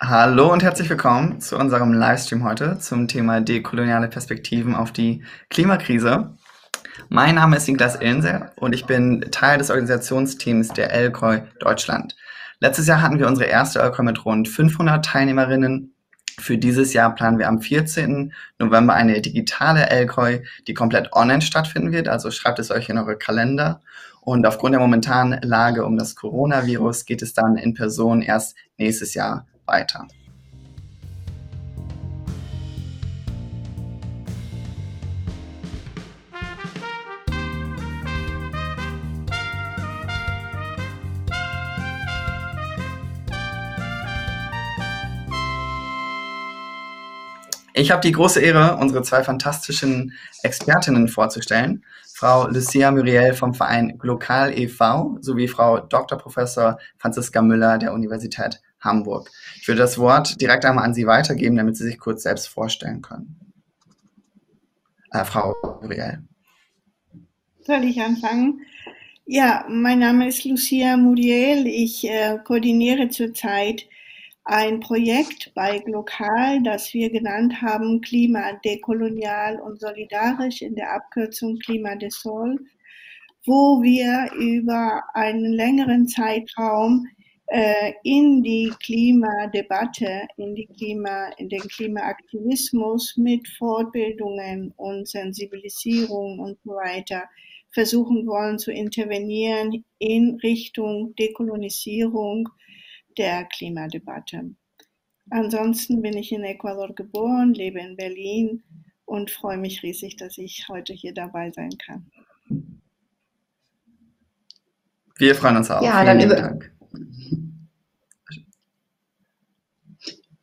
Hallo und herzlich willkommen zu unserem Livestream heute zum Thema dekoloniale Perspektiven auf die Klimakrise. Mein Name ist Niklas Illenser und ich bin Teil des Organisationsteams der ELCOI Deutschland. Letztes Jahr hatten wir unsere erste ELCOI mit rund 500 Teilnehmerinnen. Für dieses Jahr planen wir am 14. November eine digitale ELCOI, die komplett online stattfinden wird. Also schreibt es euch in eure Kalender. Und aufgrund der momentanen Lage um das Coronavirus geht es dann in Person erst nächstes Jahr weiter. Ich habe die große Ehre, unsere zwei fantastischen Expertinnen vorzustellen. Frau Lucia Muriel vom Verein Glokal e.V. sowie Frau Dr. Professor Franziska Müller der Universität Hamburg. Ich würde das Wort direkt einmal an Sie weitergeben, damit Sie sich kurz selbst vorstellen können. Äh, Frau Muriel. Soll ich anfangen? Ja, mein Name ist Lucia Muriel. Ich äh, koordiniere zurzeit ein Projekt bei Glokal, das wir genannt haben Klima dekolonial und solidarisch in der Abkürzung Klima de Sol, wo wir über einen längeren Zeitraum in die Klimadebatte, in, die Klima, in den Klimaaktivismus mit Fortbildungen und Sensibilisierung und so weiter versuchen wollen zu intervenieren in Richtung Dekolonisierung der Klimadebatte. Ansonsten bin ich in Ecuador geboren, lebe in Berlin und freue mich riesig, dass ich heute hier dabei sein kann. Wir freuen uns auch. Ja, Vielen dann über Dank.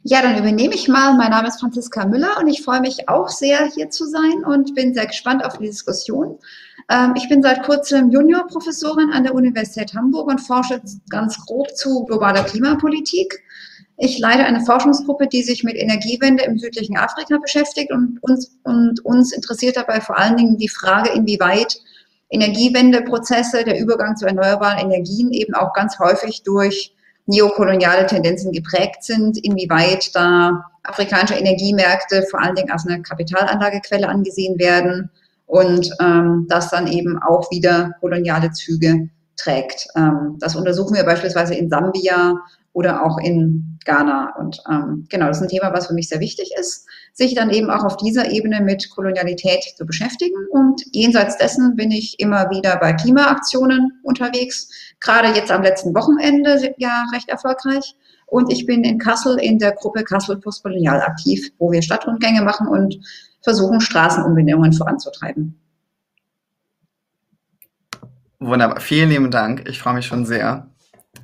Ja, dann übernehme ich mal. Mein Name ist Franziska Müller und ich freue mich auch sehr, hier zu sein und bin sehr gespannt auf die Diskussion. Ähm, ich bin seit kurzem Juniorprofessorin an der Universität Hamburg und forsche ganz grob zu globaler Klimapolitik. Ich leite eine Forschungsgruppe, die sich mit Energiewende im südlichen Afrika beschäftigt und uns, und uns interessiert dabei vor allen Dingen die Frage, inwieweit Energiewendeprozesse, der Übergang zu erneuerbaren Energien eben auch ganz häufig durch neokoloniale Tendenzen geprägt sind, inwieweit da afrikanische Energiemärkte vor allen Dingen als eine Kapitalanlagequelle angesehen werden und ähm, das dann eben auch wieder koloniale Züge trägt. Ähm, das untersuchen wir beispielsweise in Sambia oder auch in Ghana. Und ähm, genau, das ist ein Thema, was für mich sehr wichtig ist, sich dann eben auch auf dieser Ebene mit Kolonialität zu beschäftigen. Und jenseits dessen bin ich immer wieder bei Klimaaktionen unterwegs, gerade jetzt am letzten Wochenende ja recht erfolgreich. Und ich bin in Kassel in der Gruppe Kassel Postkolonial aktiv, wo wir Stadtrundgänge machen und versuchen, Straßenumbenennungen voranzutreiben. Wunderbar, vielen lieben Dank. Ich freue mich schon sehr.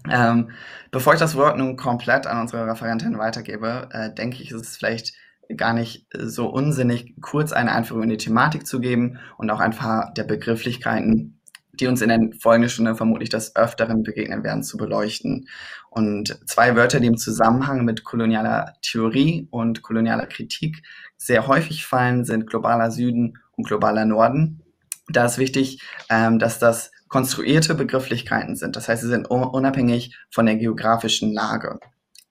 Ähm, bevor ich das Wort nun komplett an unsere Referentin weitergebe, äh, denke ich, ist es vielleicht gar nicht so unsinnig, kurz eine Einführung in die Thematik zu geben und auch ein paar der Begrifflichkeiten, die uns in der folgenden Stunde vermutlich des Öfteren begegnen werden, zu beleuchten. Und zwei Wörter, die im Zusammenhang mit kolonialer Theorie und kolonialer Kritik sehr häufig fallen, sind globaler Süden und globaler Norden. Da ist wichtig, ähm, dass das konstruierte Begrifflichkeiten sind. Das heißt, sie sind unabhängig von der geografischen Lage.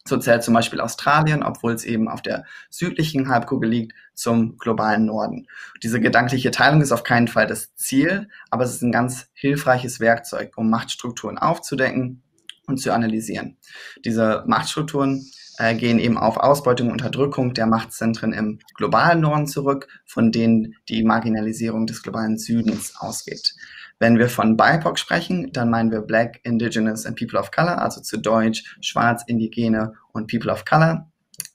So zählt zum Beispiel Australien, obwohl es eben auf der südlichen Halbkugel liegt, zum globalen Norden. Diese gedankliche Teilung ist auf keinen Fall das Ziel, aber es ist ein ganz hilfreiches Werkzeug, um Machtstrukturen aufzudecken und zu analysieren. Diese Machtstrukturen äh, gehen eben auf Ausbeutung und Unterdrückung der Machtzentren im globalen Norden zurück, von denen die Marginalisierung des globalen Südens ausgeht. Wenn wir von BIPOC sprechen, dann meinen wir Black, Indigenous and People of Color, also zu Deutsch Schwarz, Indigene und People of Color.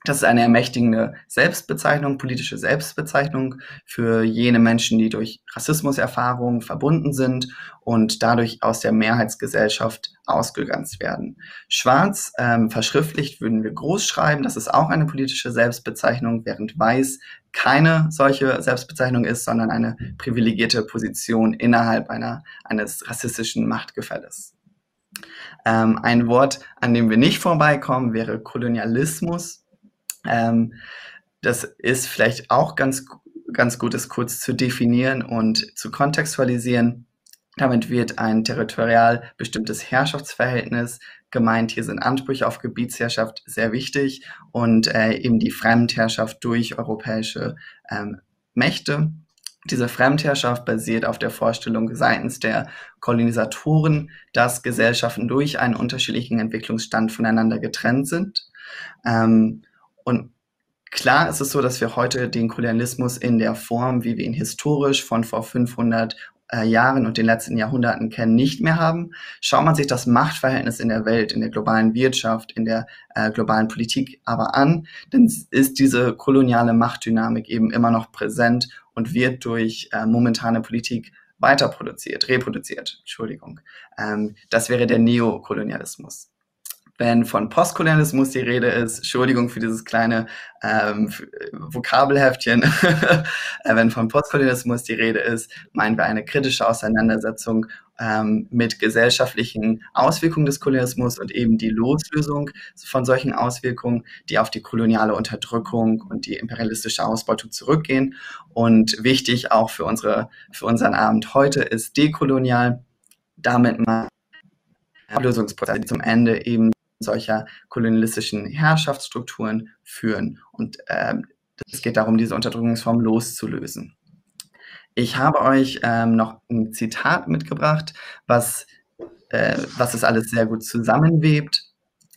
Das ist eine ermächtigende Selbstbezeichnung, politische Selbstbezeichnung für jene Menschen, die durch Rassismuserfahrungen verbunden sind und dadurch aus der Mehrheitsgesellschaft ausgegrenzt werden. Schwarz ähm, verschriftlicht würden wir groß schreiben, das ist auch eine politische Selbstbezeichnung, während Weiß keine solche Selbstbezeichnung ist, sondern eine privilegierte Position innerhalb einer, eines rassistischen Machtgefälles. Ähm, ein Wort, an dem wir nicht vorbeikommen, wäre Kolonialismus. Ähm, das ist vielleicht auch ganz, ganz gut, es kurz zu definieren und zu kontextualisieren. Damit wird ein territorial bestimmtes Herrschaftsverhältnis gemeint, hier sind Ansprüche auf Gebietsherrschaft sehr wichtig und äh, eben die Fremdherrschaft durch europäische ähm, Mächte. Diese Fremdherrschaft basiert auf der Vorstellung seitens der Kolonisatoren, dass Gesellschaften durch einen unterschiedlichen Entwicklungsstand voneinander getrennt sind. Ähm, und Klar ist es so, dass wir heute den Kolonialismus in der Form, wie wir ihn historisch von vor 500 äh, Jahren und den letzten Jahrhunderten kennen, nicht mehr haben. Schaut man sich das Machtverhältnis in der Welt, in der globalen Wirtschaft, in der äh, globalen Politik aber an, dann ist diese koloniale Machtdynamik eben immer noch präsent und wird durch äh, momentane Politik weiter produziert, reproduziert, Entschuldigung. Ähm, das wäre der Neokolonialismus wenn von Postkolonialismus die Rede ist, Entschuldigung für dieses kleine ähm, Vokabelheftchen, äh, wenn von Postkolonialismus die Rede ist, meinen wir eine kritische Auseinandersetzung ähm, mit gesellschaftlichen Auswirkungen des Kolonialismus und eben die Loslösung von solchen Auswirkungen, die auf die koloniale Unterdrückung und die imperialistische Ausbeutung zurückgehen. Und wichtig auch für, unsere, für unseren Abend heute ist dekolonial. Damit mal Ablösungsprozesse, die zum Ende eben solcher kolonialistischen Herrschaftsstrukturen führen. Und ähm, es geht darum, diese Unterdrückungsform loszulösen. Ich habe euch ähm, noch ein Zitat mitgebracht, was, äh, was es alles sehr gut zusammenwebt.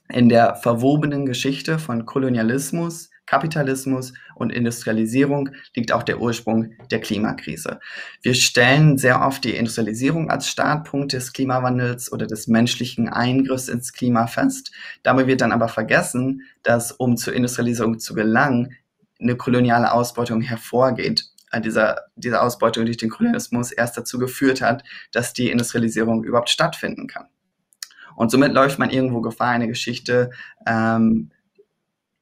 In der verwobenen Geschichte von Kolonialismus, Kapitalismus und Industrialisierung liegt auch der Ursprung der Klimakrise. Wir stellen sehr oft die Industrialisierung als Startpunkt des Klimawandels oder des menschlichen Eingriffs ins Klima fest. Dabei wird dann aber vergessen, dass um zur Industrialisierung zu gelangen, eine koloniale Ausbeutung hervorgeht. Äh, dieser, diese Ausbeutung durch den Kolonialismus erst dazu geführt hat, dass die Industrialisierung überhaupt stattfinden kann. Und somit läuft man irgendwo Gefahr, eine Geschichte ähm,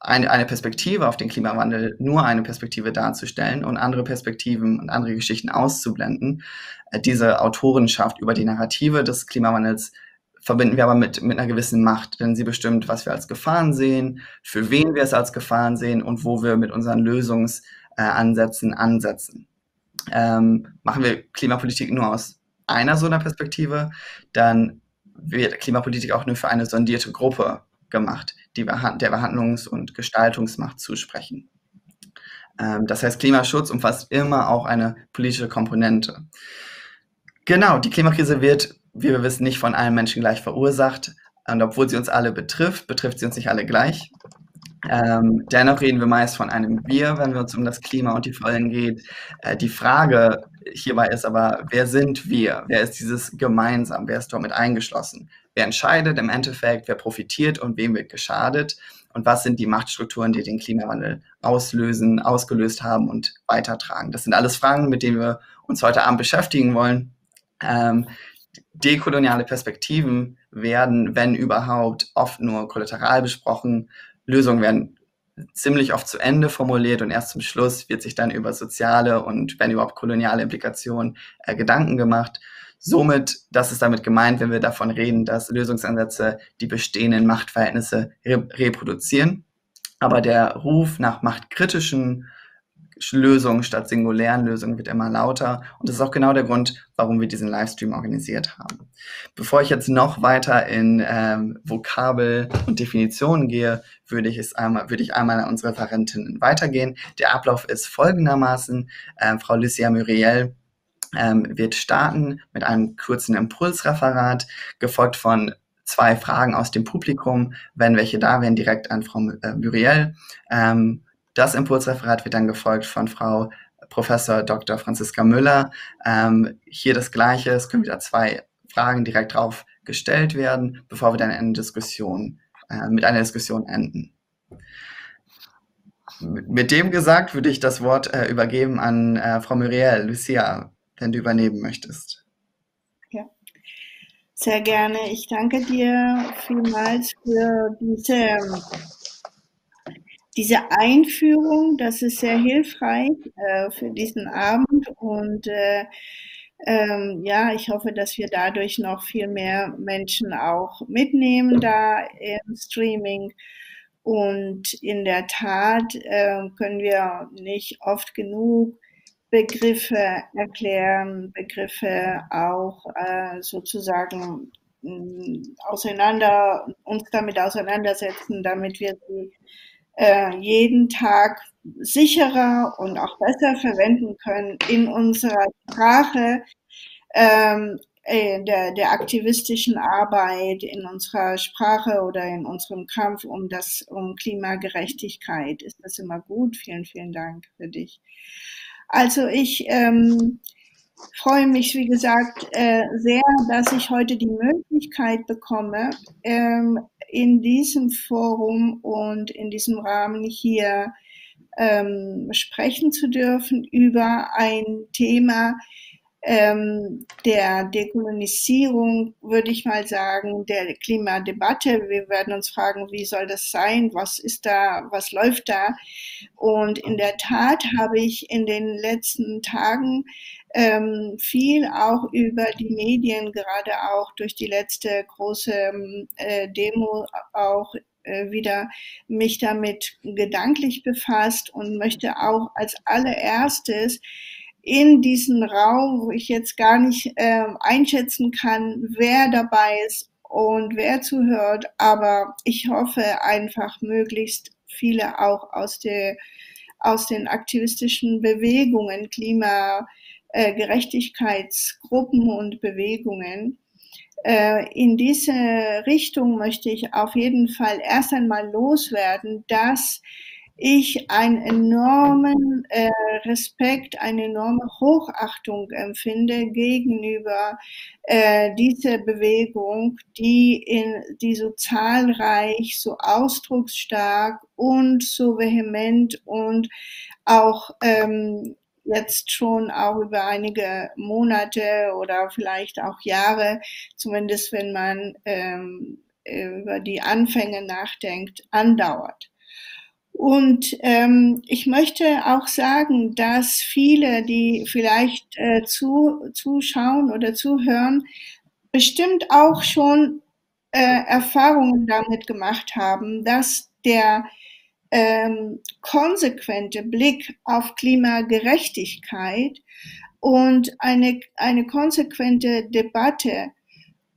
eine, eine Perspektive auf den Klimawandel, nur eine Perspektive darzustellen und andere Perspektiven und andere Geschichten auszublenden. Äh, diese Autorenschaft über die Narrative des Klimawandels verbinden wir aber mit, mit einer gewissen Macht, denn sie bestimmt, was wir als Gefahren sehen, für wen wir es als Gefahren sehen und wo wir mit unseren Lösungsansätzen ansetzen. Ähm, machen wir Klimapolitik nur aus einer so einer Perspektive, dann wird Klimapolitik auch nur für eine sondierte Gruppe gemacht, die der Behandlungs- und Gestaltungsmacht zusprechen. Ähm, das heißt, Klimaschutz umfasst immer auch eine politische Komponente. Genau, die Klimakrise wird, wie wir wissen, nicht von allen Menschen gleich verursacht. Und obwohl sie uns alle betrifft, betrifft sie uns nicht alle gleich. Ähm, dennoch reden wir meist von einem Wir, wenn wir uns um das Klima und die Folgen geht. Äh, die Frage hierbei ist aber, wer sind wir? Wer ist dieses gemeinsam? Wer ist dort mit eingeschlossen? Wer entscheidet im Endeffekt? Wer profitiert und wem wird geschadet? Und was sind die Machtstrukturen, die den Klimawandel auslösen, ausgelöst haben und weitertragen? Das sind alles Fragen, mit denen wir uns heute Abend beschäftigen wollen. Ähm, dekoloniale Perspektiven werden, wenn überhaupt, oft nur kollateral besprochen Lösungen werden ziemlich oft zu Ende formuliert und erst zum Schluss wird sich dann über soziale und wenn überhaupt koloniale Implikationen äh, Gedanken gemacht. Somit, das ist damit gemeint, wenn wir davon reden, dass Lösungsansätze die bestehenden Machtverhältnisse re reproduzieren. Aber der Ruf nach machtkritischen Lösungen statt singulären Lösungen wird immer lauter. Und das ist auch genau der Grund, warum wir diesen Livestream organisiert haben. Bevor ich jetzt noch weiter in ähm, Vokabel und Definitionen gehe, würde ich es einmal, würde ich einmal an unsere Referentinnen weitergehen. Der Ablauf ist folgendermaßen. Ähm, Frau Lucia Muriel ähm, wird starten mit einem kurzen Impulsreferat, gefolgt von zwei Fragen aus dem Publikum, wenn welche da wären, direkt an Frau äh, Muriel. Ähm, das Impulsreferat wird dann gefolgt von Frau Professor Dr. Franziska Müller. Ähm, hier das Gleiche, es können wieder zwei Fragen direkt drauf gestellt werden, bevor wir dann eine Diskussion, äh, mit einer Diskussion enden. Mit dem gesagt würde ich das Wort äh, übergeben an äh, Frau Muriel. Lucia, wenn du übernehmen möchtest. Ja, sehr gerne. Ich danke dir vielmals für diese diese Einführung, das ist sehr hilfreich äh, für diesen Abend und äh, ähm, ja, ich hoffe, dass wir dadurch noch viel mehr Menschen auch mitnehmen da im Streaming. Und in der Tat äh, können wir nicht oft genug Begriffe erklären, Begriffe auch äh, sozusagen auseinander, uns damit auseinandersetzen, damit wir sie äh, jeden Tag sicherer und auch besser verwenden können in unserer Sprache, ähm, äh, der, der aktivistischen Arbeit, in unserer Sprache oder in unserem Kampf um das, um Klimagerechtigkeit. Ist das immer gut? Vielen, vielen Dank für dich. Also ich ähm, freue mich, wie gesagt, äh, sehr, dass ich heute die Möglichkeit bekomme, ähm, in diesem Forum und in diesem Rahmen hier ähm, sprechen zu dürfen über ein Thema, ähm, der Dekolonisierung, würde ich mal sagen, der Klimadebatte. Wir werden uns fragen, wie soll das sein? Was ist da? Was läuft da? Und in der Tat habe ich in den letzten Tagen ähm, viel auch über die Medien, gerade auch durch die letzte große äh, Demo auch äh, wieder mich damit gedanklich befasst und möchte auch als allererstes in diesen Raum, wo ich jetzt gar nicht äh, einschätzen kann, wer dabei ist und wer zuhört. Aber ich hoffe einfach möglichst viele auch aus, der, aus den aktivistischen Bewegungen, Klimagerechtigkeitsgruppen und Bewegungen. Äh, in diese Richtung möchte ich auf jeden Fall erst einmal loswerden, dass ich einen enormen äh, Respekt, eine enorme Hochachtung empfinde gegenüber äh, dieser Bewegung, die in die so zahlreich, so ausdrucksstark und so vehement und auch ähm, jetzt schon auch über einige Monate oder vielleicht auch Jahre, zumindest wenn man ähm, über die Anfänge nachdenkt, andauert. Und ähm, ich möchte auch sagen, dass viele, die vielleicht äh, zu, zuschauen oder zuhören, bestimmt auch schon äh, Erfahrungen damit gemacht haben, dass der ähm, konsequente Blick auf Klimagerechtigkeit und eine, eine konsequente Debatte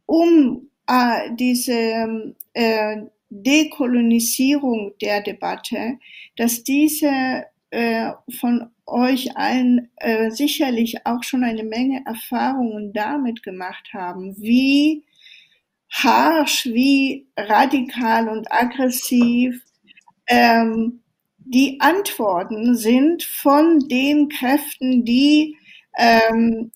um äh, diese äh, Dekolonisierung der Debatte, dass diese äh, von euch allen äh, sicherlich auch schon eine Menge Erfahrungen damit gemacht haben, wie harsch, wie radikal und aggressiv ähm, die Antworten sind von den Kräften, die ähm,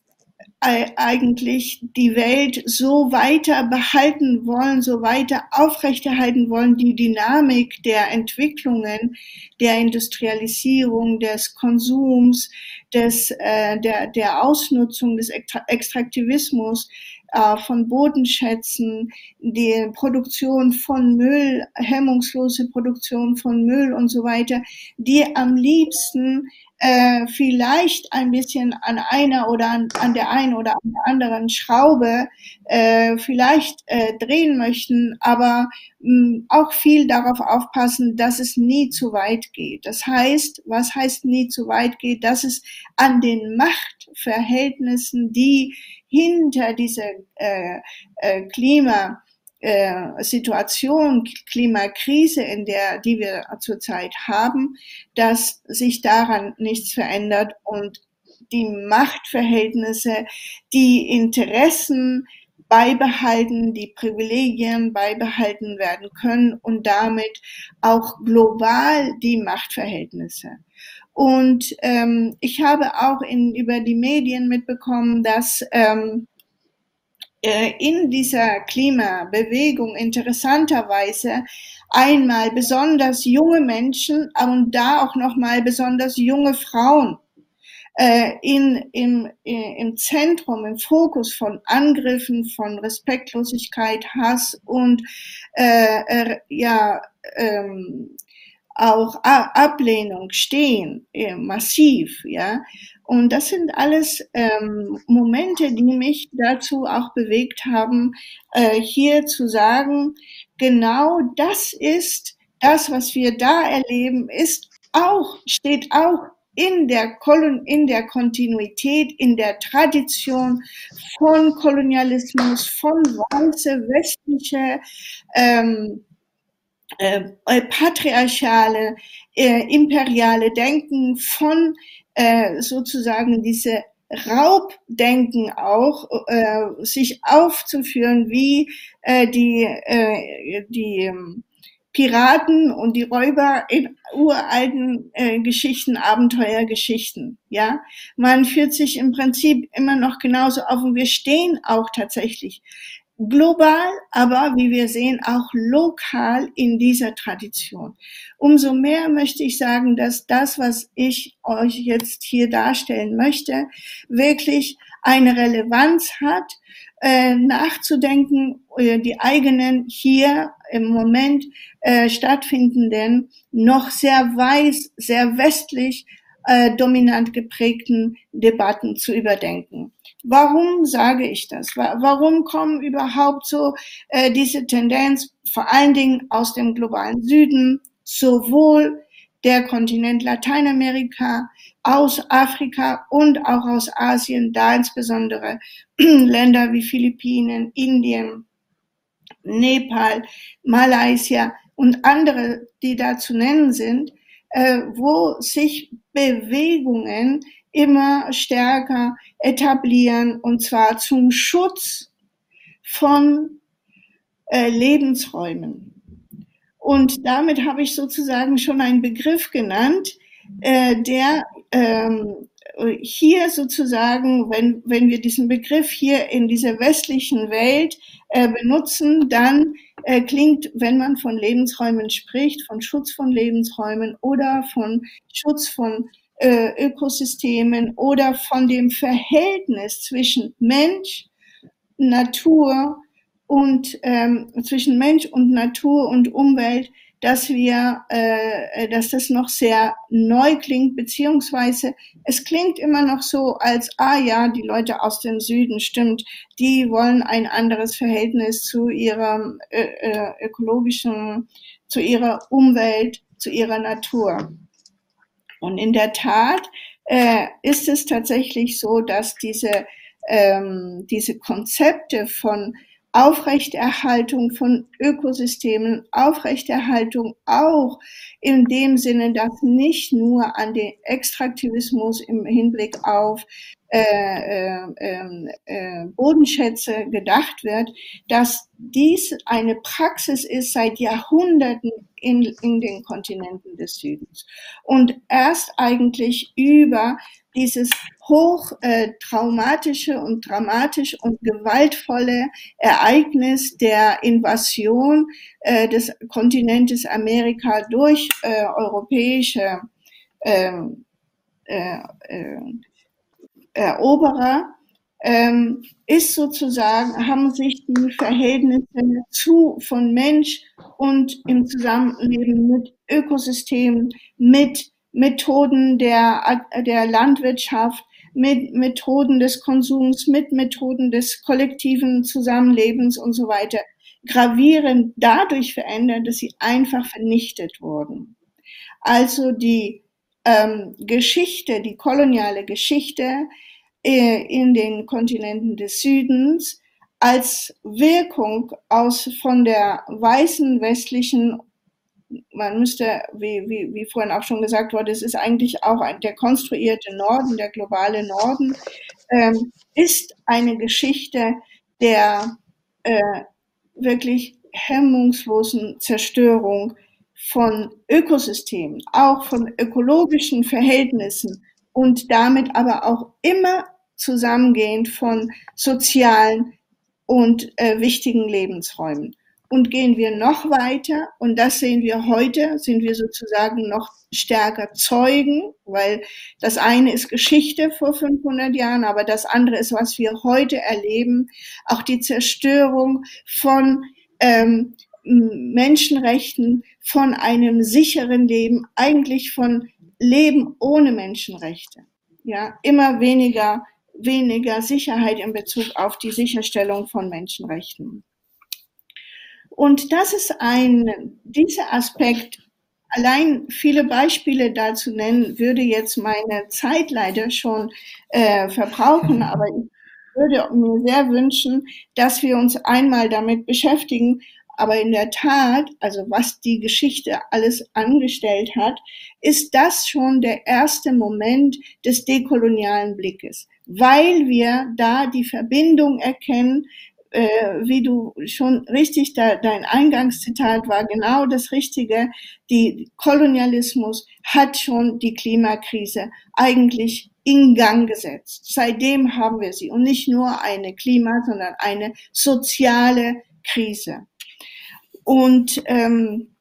eigentlich die Welt so weiter behalten wollen, so weiter aufrechterhalten wollen, die Dynamik der Entwicklungen, der Industrialisierung, des Konsums, des, äh, der, der Ausnutzung des Extraktivismus, äh, von Bodenschätzen, die Produktion von Müll, hemmungslose Produktion von Müll und so weiter, die am liebsten äh, vielleicht ein bisschen an einer oder an, an, der einen oder an der anderen Schraube äh, vielleicht äh, drehen möchten, aber mh, auch viel darauf aufpassen, dass es nie zu weit geht. Das heißt, was heißt nie zu weit geht? Dass es an den Machtverhältnissen, die hinter dieser äh, äh, Klima äh, Klimakrise, in der, die wir zurzeit haben, dass sich daran nichts verändert und die Machtverhältnisse, die Interessen beibehalten, die Privilegien beibehalten werden können und damit auch global die Machtverhältnisse. Und ähm, ich habe auch in, über die Medien mitbekommen, dass ähm, äh, in dieser Klimabewegung interessanterweise einmal besonders junge Menschen und da auch nochmal besonders junge Frauen äh, in, im, äh, im Zentrum, im Fokus von Angriffen, von Respektlosigkeit, Hass und äh, äh, ja, ähm, auch Ablehnung stehen, äh, massiv, ja. Und das sind alles ähm, Momente, die mich dazu auch bewegt haben, äh, hier zu sagen, genau das ist das, was wir da erleben, ist auch, steht auch in der, Kolon in der Kontinuität, in der Tradition von Kolonialismus, von weiße, westliche, ähm, äh, patriarchale, äh, imperiale Denken, von äh, sozusagen diese Raubdenken auch, äh, sich aufzuführen wie äh, die, äh, die ähm, Piraten und die Räuber in uralten äh, Geschichten, Abenteuergeschichten. Ja, man führt sich im Prinzip immer noch genauso auf und wir stehen auch tatsächlich global, aber wie wir sehen, auch lokal in dieser Tradition. Umso mehr möchte ich sagen, dass das, was ich euch jetzt hier darstellen möchte, wirklich eine Relevanz hat, äh, nachzudenken, äh, die eigenen hier im Moment äh, stattfindenden, noch sehr weiß, sehr westlich äh, dominant geprägten Debatten zu überdenken. Warum sage ich das? Warum kommen überhaupt so äh, diese Tendenz vor allen Dingen aus dem globalen Süden, sowohl der Kontinent Lateinamerika, aus Afrika und auch aus Asien, da insbesondere Länder wie Philippinen, Indien, Nepal, Malaysia und andere, die da zu nennen sind, äh, wo sich Bewegungen immer stärker etablieren und zwar zum Schutz von äh, Lebensräumen. Und damit habe ich sozusagen schon einen Begriff genannt, äh, der ähm, hier sozusagen, wenn, wenn wir diesen Begriff hier in dieser westlichen Welt äh, benutzen, dann äh, klingt, wenn man von Lebensräumen spricht, von Schutz von Lebensräumen oder von Schutz von äh, Ökosystemen oder von dem Verhältnis zwischen Mensch, Natur und ähm, zwischen Mensch und Natur und Umwelt, dass wir, äh, dass das noch sehr neu klingt, beziehungsweise es klingt immer noch so, als ah ja, die Leute aus dem Süden stimmt, die wollen ein anderes Verhältnis zu ihrer äh, äh, ökologischen, zu ihrer Umwelt, zu ihrer Natur. Und in der Tat äh, ist es tatsächlich so, dass diese, ähm, diese Konzepte von Aufrechterhaltung von Ökosystemen, Aufrechterhaltung auch in dem Sinne, dass nicht nur an den Extraktivismus im Hinblick auf äh, äh, äh, Bodenschätze gedacht wird, dass dies eine Praxis ist seit Jahrhunderten in, in den Kontinenten des Südens. Und erst eigentlich über dieses hoch äh, traumatische und dramatisch und gewaltvolle Ereignis der Invasion äh, des Kontinentes Amerika durch äh, europäische ähm, äh, äh, Eroberer ähm, ist sozusagen, haben sich die Verhältnisse zu von Mensch und im Zusammenleben mit Ökosystemen, mit Methoden der, der Landwirtschaft, mit Methoden des Konsums, mit Methoden des kollektiven Zusammenlebens und so weiter, gravierend dadurch verändert, dass sie einfach vernichtet wurden. Also die ähm, Geschichte, die koloniale Geschichte in den Kontinenten des Südens als Wirkung aus von der weißen westlichen man müsste, wie, wie, wie vorhin auch schon gesagt wurde, es ist eigentlich auch ein, der konstruierte Norden, der globale Norden, ähm, ist eine Geschichte der äh, wirklich hemmungslosen Zerstörung von Ökosystemen, auch von ökologischen Verhältnissen und damit aber auch immer zusammengehend von sozialen und äh, wichtigen Lebensräumen. Und gehen wir noch weiter, und das sehen wir heute, sind wir sozusagen noch stärker Zeugen, weil das eine ist Geschichte vor 500 Jahren, aber das andere ist, was wir heute erleben, auch die Zerstörung von ähm, Menschenrechten, von einem sicheren Leben, eigentlich von Leben ohne Menschenrechte. Ja, immer weniger, weniger Sicherheit in Bezug auf die Sicherstellung von Menschenrechten. Und das ist ein, dieser Aspekt allein viele Beispiele dazu nennen, würde jetzt meine Zeit leider schon äh, verbrauchen, aber ich würde mir sehr wünschen, dass wir uns einmal damit beschäftigen. Aber in der Tat, also was die Geschichte alles angestellt hat, ist das schon der erste Moment des dekolonialen Blickes, weil wir da die Verbindung erkennen äh, wie du schon richtig, da, dein Eingangszitat war genau das Richtige. Die Kolonialismus hat schon die Klimakrise eigentlich in Gang gesetzt. Seitdem haben wir sie und nicht nur eine Klima, sondern eine soziale Krise. Und ähm,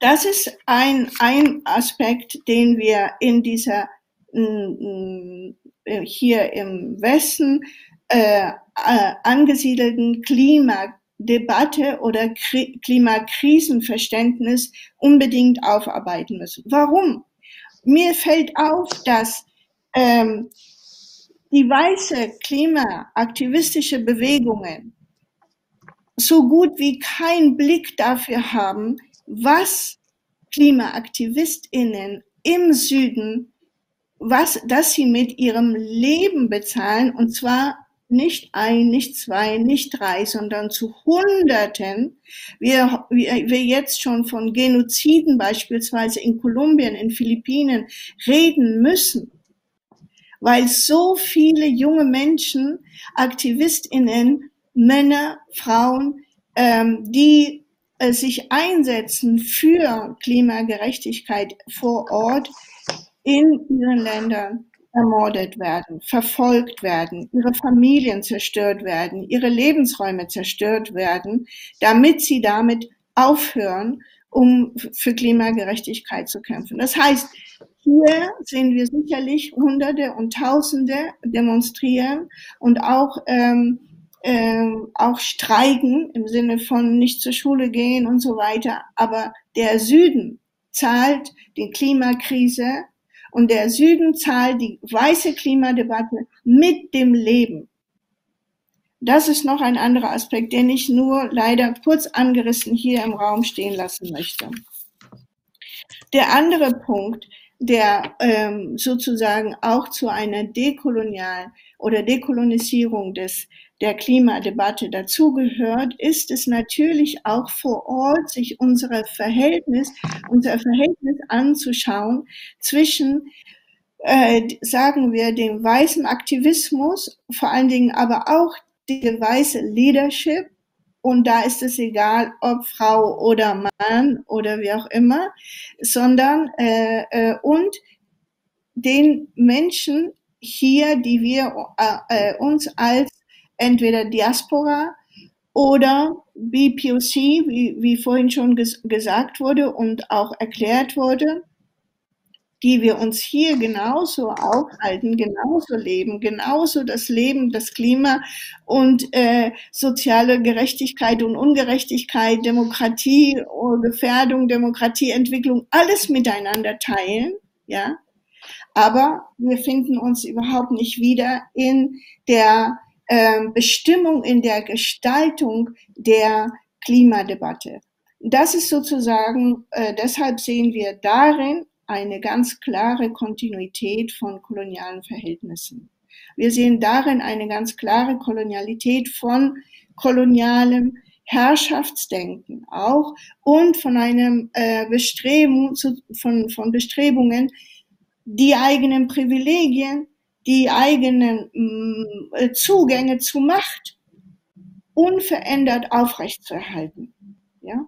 das ist ein, ein Aspekt, den wir in dieser hier im Westen äh, äh, angesiedelten Klimadebatte oder Kri Klimakrisenverständnis unbedingt aufarbeiten müssen. Warum? Mir fällt auf, dass ähm, die weiße klimaaktivistische Bewegungen so gut wie keinen Blick dafür haben, was KlimaaktivistInnen im Süden, was, dass sie mit ihrem Leben bezahlen, und zwar nicht ein, nicht zwei, nicht drei, sondern zu Hunderten. Wir, wir, wir jetzt schon von Genoziden beispielsweise in Kolumbien, in Philippinen reden müssen, weil so viele junge Menschen, AktivistInnen, Männer, Frauen, ähm, die äh, sich einsetzen für Klimagerechtigkeit vor Ort in ihren Ländern ermordet werden, verfolgt werden, ihre Familien zerstört werden, ihre Lebensräume zerstört werden, damit sie damit aufhören, um für Klimagerechtigkeit zu kämpfen. Das heißt, hier sehen wir sicherlich Hunderte und Tausende demonstrieren und auch ähm, äh, auch streiken im Sinne von nicht zur Schule gehen und so weiter. Aber der Süden zahlt die Klimakrise und der Süden zahlt die weiße Klimadebatte mit dem Leben. Das ist noch ein anderer Aspekt, den ich nur leider kurz angerissen hier im Raum stehen lassen möchte. Der andere Punkt, der ähm, sozusagen auch zu einer dekolonialen oder Dekolonisierung des der Klimadebatte dazugehört, ist es natürlich auch vor Ort, sich unser Verhältnis, unser Verhältnis anzuschauen zwischen äh, sagen wir, dem weißen Aktivismus, vor allen Dingen aber auch die weiße Leadership. Und da ist es egal, ob Frau oder Mann oder wie auch immer, sondern äh, äh, und den Menschen hier, die wir äh, äh uns als entweder Diaspora oder BPOC, wie, wie vorhin schon ges gesagt wurde und auch erklärt wurde, die wir uns hier genauso aufhalten, genauso leben, genauso das Leben, das Klima und äh, soziale Gerechtigkeit und Ungerechtigkeit, Demokratie, Gefährdung, Demokratieentwicklung, alles miteinander teilen, ja. Aber wir finden uns überhaupt nicht wieder in der Bestimmung in der Gestaltung der Klimadebatte. Das ist sozusagen, äh, deshalb sehen wir darin eine ganz klare Kontinuität von kolonialen Verhältnissen. Wir sehen darin eine ganz klare Kolonialität von kolonialem Herrschaftsdenken auch und von einem äh, Bestreben, zu, von, von Bestrebungen, die eigenen Privilegien die eigenen mm, Zugänge zu Macht unverändert aufrechtzuerhalten. Ja?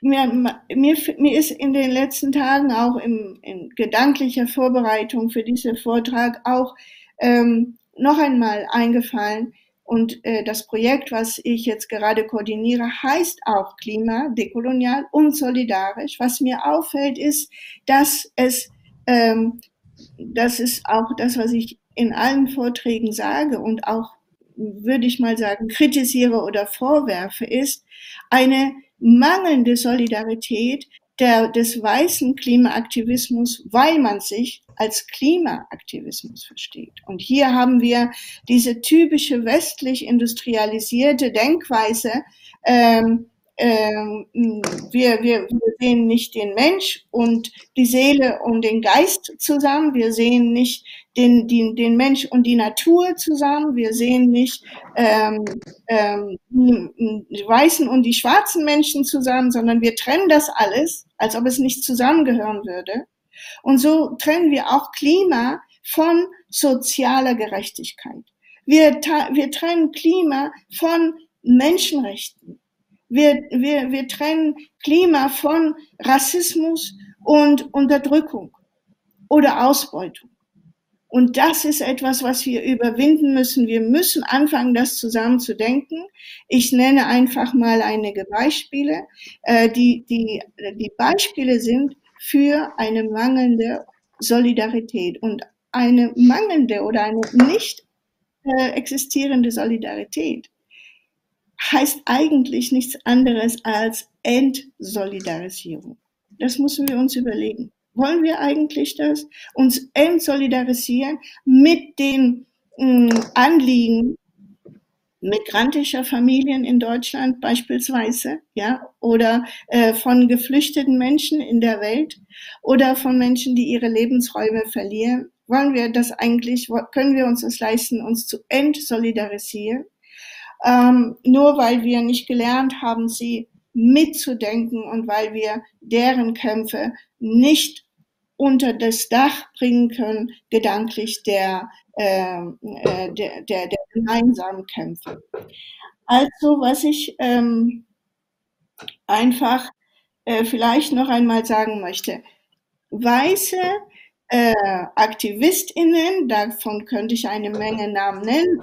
Mir, mir, mir ist in den letzten Tagen auch im, in gedanklicher Vorbereitung für diesen Vortrag auch ähm, noch einmal eingefallen, und äh, das Projekt, was ich jetzt gerade koordiniere, heißt auch Klima, dekolonial und solidarisch. Was mir auffällt, ist, dass es ähm, das ist auch das, was ich in allen Vorträgen sage und auch, würde ich mal sagen, kritisiere oder vorwerfe, ist eine mangelnde Solidarität der, des weißen Klimaaktivismus, weil man sich als Klimaaktivismus versteht. Und hier haben wir diese typische westlich industrialisierte Denkweise, ähm, ähm, wir, wir, wir sehen nicht den Mensch und die Seele und den Geist zusammen. Wir sehen nicht den, den, den Mensch und die Natur zusammen. Wir sehen nicht ähm, ähm, die weißen und die schwarzen Menschen zusammen, sondern wir trennen das alles, als ob es nicht zusammengehören würde. Und so trennen wir auch Klima von sozialer Gerechtigkeit. Wir, wir trennen Klima von Menschenrechten. Wir, wir, wir trennen Klima von Rassismus und Unterdrückung oder Ausbeutung. Und das ist etwas, was wir überwinden müssen. Wir müssen anfangen, das zusammen zu denken. Ich nenne einfach mal einige Beispiele. Äh, die, die, die Beispiele sind für eine mangelnde Solidarität und eine mangelnde oder eine nicht äh, existierende Solidarität heißt eigentlich nichts anderes als Entsolidarisierung. Das müssen wir uns überlegen. Wollen wir eigentlich das? Uns entsolidarisieren mit den mh, hm, Anliegen migrantischer Familien in Deutschland beispielsweise, ja, oder äh, von geflüchteten Menschen in der Welt oder von Menschen, die ihre Lebensräume verlieren. Wollen wir das eigentlich, können wir uns das leisten, uns zu entsolidarisieren? Ähm, nur weil wir nicht gelernt haben, sie mitzudenken und weil wir deren Kämpfe nicht unter das Dach bringen können, gedanklich der, äh, äh, der, der, der gemeinsamen Kämpfe. Also, was ich ähm, einfach äh, vielleicht noch einmal sagen möchte, Weiße äh, AktivistInnen, davon könnte ich eine Menge Namen nennen.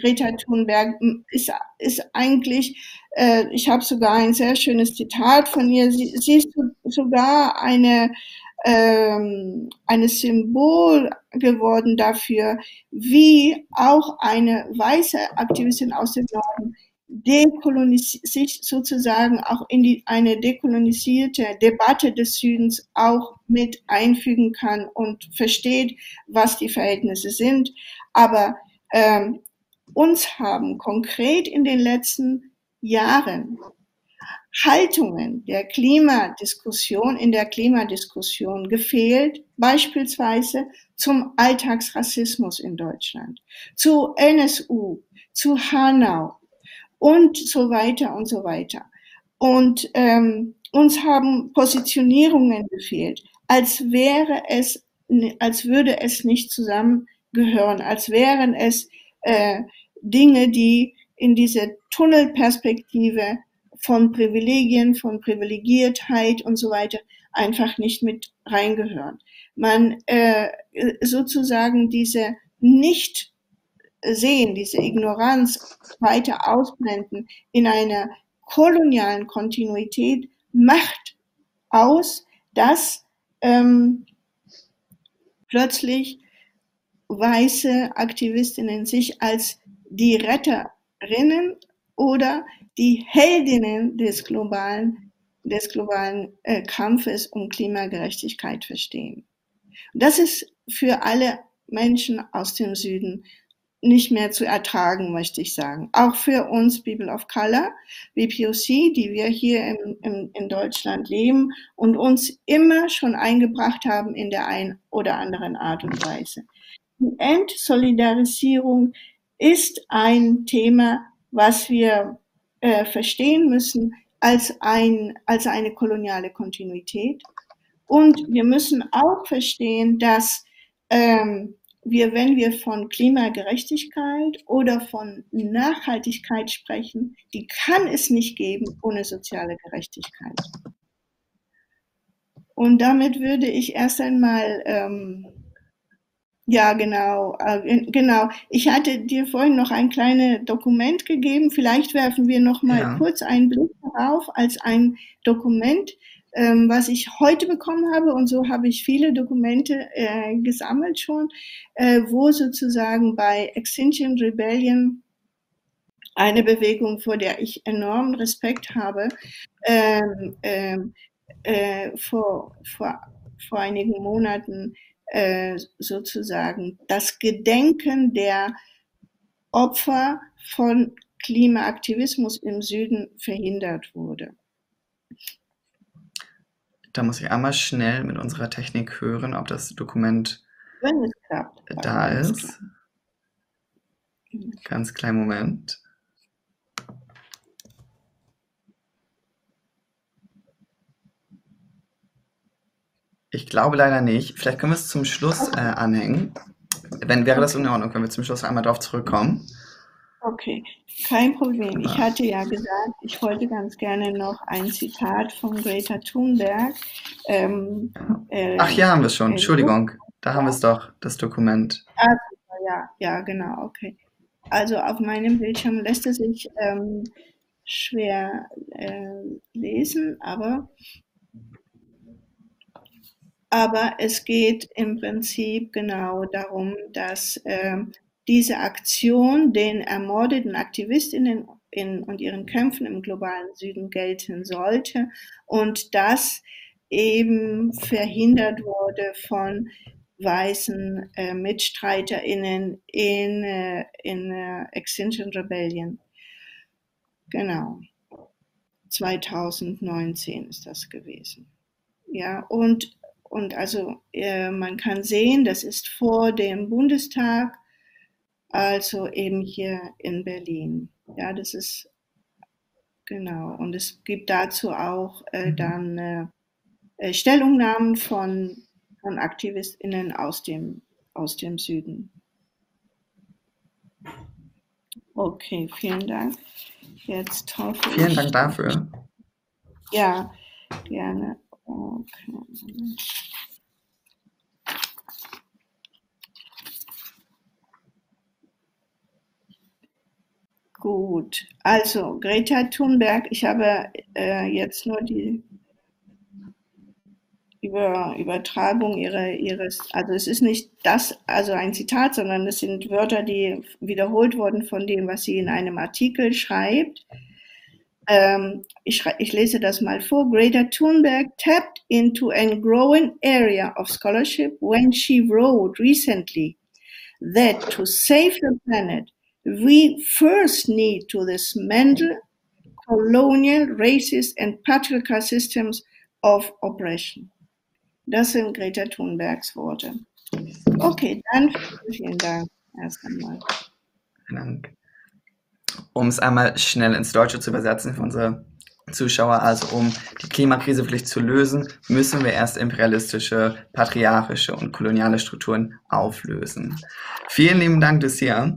Greta Thunberg ist, ist eigentlich, äh, ich habe sogar ein sehr schönes Zitat von ihr, sie, sie ist sogar eine, ähm, eine Symbol geworden dafür, wie auch eine weiße Aktivistin aus dem Norden sich sozusagen auch in die, eine dekolonisierte Debatte des Südens auch mit einfügen kann und versteht, was die Verhältnisse sind. Aber ähm, uns haben konkret in den letzten Jahren Haltungen der Klimadiskussion, in der Klimadiskussion gefehlt, beispielsweise zum Alltagsrassismus in Deutschland, zu NSU, zu Hanau, und so weiter und so weiter. Und ähm, uns haben Positionierungen gefehlt, als wäre es, als würde es nicht zusammengehören, als wären es äh, Dinge, die in diese Tunnelperspektive von Privilegien, von Privilegiertheit und so weiter einfach nicht mit reingehören. Man äh, sozusagen diese nicht sehen, diese Ignoranz weiter ausblenden in einer kolonialen Kontinuität macht aus, dass ähm, plötzlich weiße Aktivistinnen sich als die Retterinnen oder die Heldinnen des globalen, des globalen äh, Kampfes um Klimagerechtigkeit verstehen. Das ist für alle Menschen aus dem Süden nicht mehr zu ertragen, möchte ich sagen. Auch für uns People of Color, BPOC, die wir hier im, im, in Deutschland leben und uns immer schon eingebracht haben in der einen oder anderen Art und Weise. Die Entsolidarisierung ist ein Thema, was wir äh, verstehen müssen als, ein, als eine koloniale Kontinuität. Und wir müssen auch verstehen, dass ähm, wir, wenn wir von Klimagerechtigkeit oder von Nachhaltigkeit sprechen, die kann es nicht geben ohne soziale Gerechtigkeit. Und damit würde ich erst einmal, ähm, ja genau, äh, genau. Ich hatte dir vorhin noch ein kleines Dokument gegeben. Vielleicht werfen wir noch mal ja. kurz einen Blick darauf als ein Dokument, ähm, was ich heute bekommen habe. Und so habe ich viele Dokumente äh, gesammelt schon, äh, wo sozusagen bei Extinction Rebellion eine Bewegung, vor der ich enormen Respekt habe, ähm, ähm, äh, vor, vor, vor einigen Monaten äh, sozusagen das Gedenken der Opfer von Klimaaktivismus im Süden verhindert wurde. Da muss ich einmal schnell mit unserer Technik hören, ob das Dokument Wenn es klappt. da ist. Ganz kleinen Moment. Ich glaube leider nicht. Vielleicht können wir es zum Schluss äh, anhängen. Wenn wäre das in Ordnung, wenn wir zum Schluss einmal darauf zurückkommen. Okay, kein Problem. Ich hatte ja gesagt, ich wollte ganz gerne noch ein Zitat von Greta Thunberg. Ähm, äh, Ach, hier haben wir es schon. äh, Entschuldigung. Da haben wir es doch, das Dokument. Ja, ja, genau, okay. Also auf meinem Bildschirm lässt es sich ähm, schwer äh, lesen, aber, aber es geht im Prinzip genau darum, dass ähm, diese Aktion den ermordeten Aktivistinnen in, und ihren Kämpfen im globalen Süden gelten sollte und das eben verhindert wurde von weißen äh, MitstreiterInnen in, äh, in äh, Extinction Rebellion. Genau. 2019 ist das gewesen. Ja, und, und also äh, man kann sehen, das ist vor dem Bundestag, also eben hier in Berlin. Ja, das ist genau. Und es gibt dazu auch äh, Mhm. dann äh, äh, Stellungnahmen von, von AktivistInnen aus dem, aus dem Süden. Okay, vielen Dank. Jetzt hoffe Vielen ich. Dank dafür. Ja, gerne. Okay. Gut, also Greta Thunberg, ich habe äh, jetzt nur die Über, Übertragung ihre, ihres, also es ist nicht das, also ein Zitat, sondern es sind Wörter, die wiederholt wurden von dem, was sie in einem Artikel schreibt. Ähm, ich, ich lese das mal vor. Greta Thunberg tapped into a growing area of scholarship when she wrote recently that to save the planet, we first need to dismantle colonial, racist and patriarchal systems of oppression. Das sind Greta Thunbergs Worte. Okay, dann vielen Dank erst einmal. Vielen Dank. Um es einmal schnell ins Deutsche zu übersetzen für unsere Zuschauer, also um die Klimakrise wirklich zu lösen, müssen wir erst imperialistische, patriarchische und koloniale Strukturen auflösen. Vielen lieben Dank, Lucia.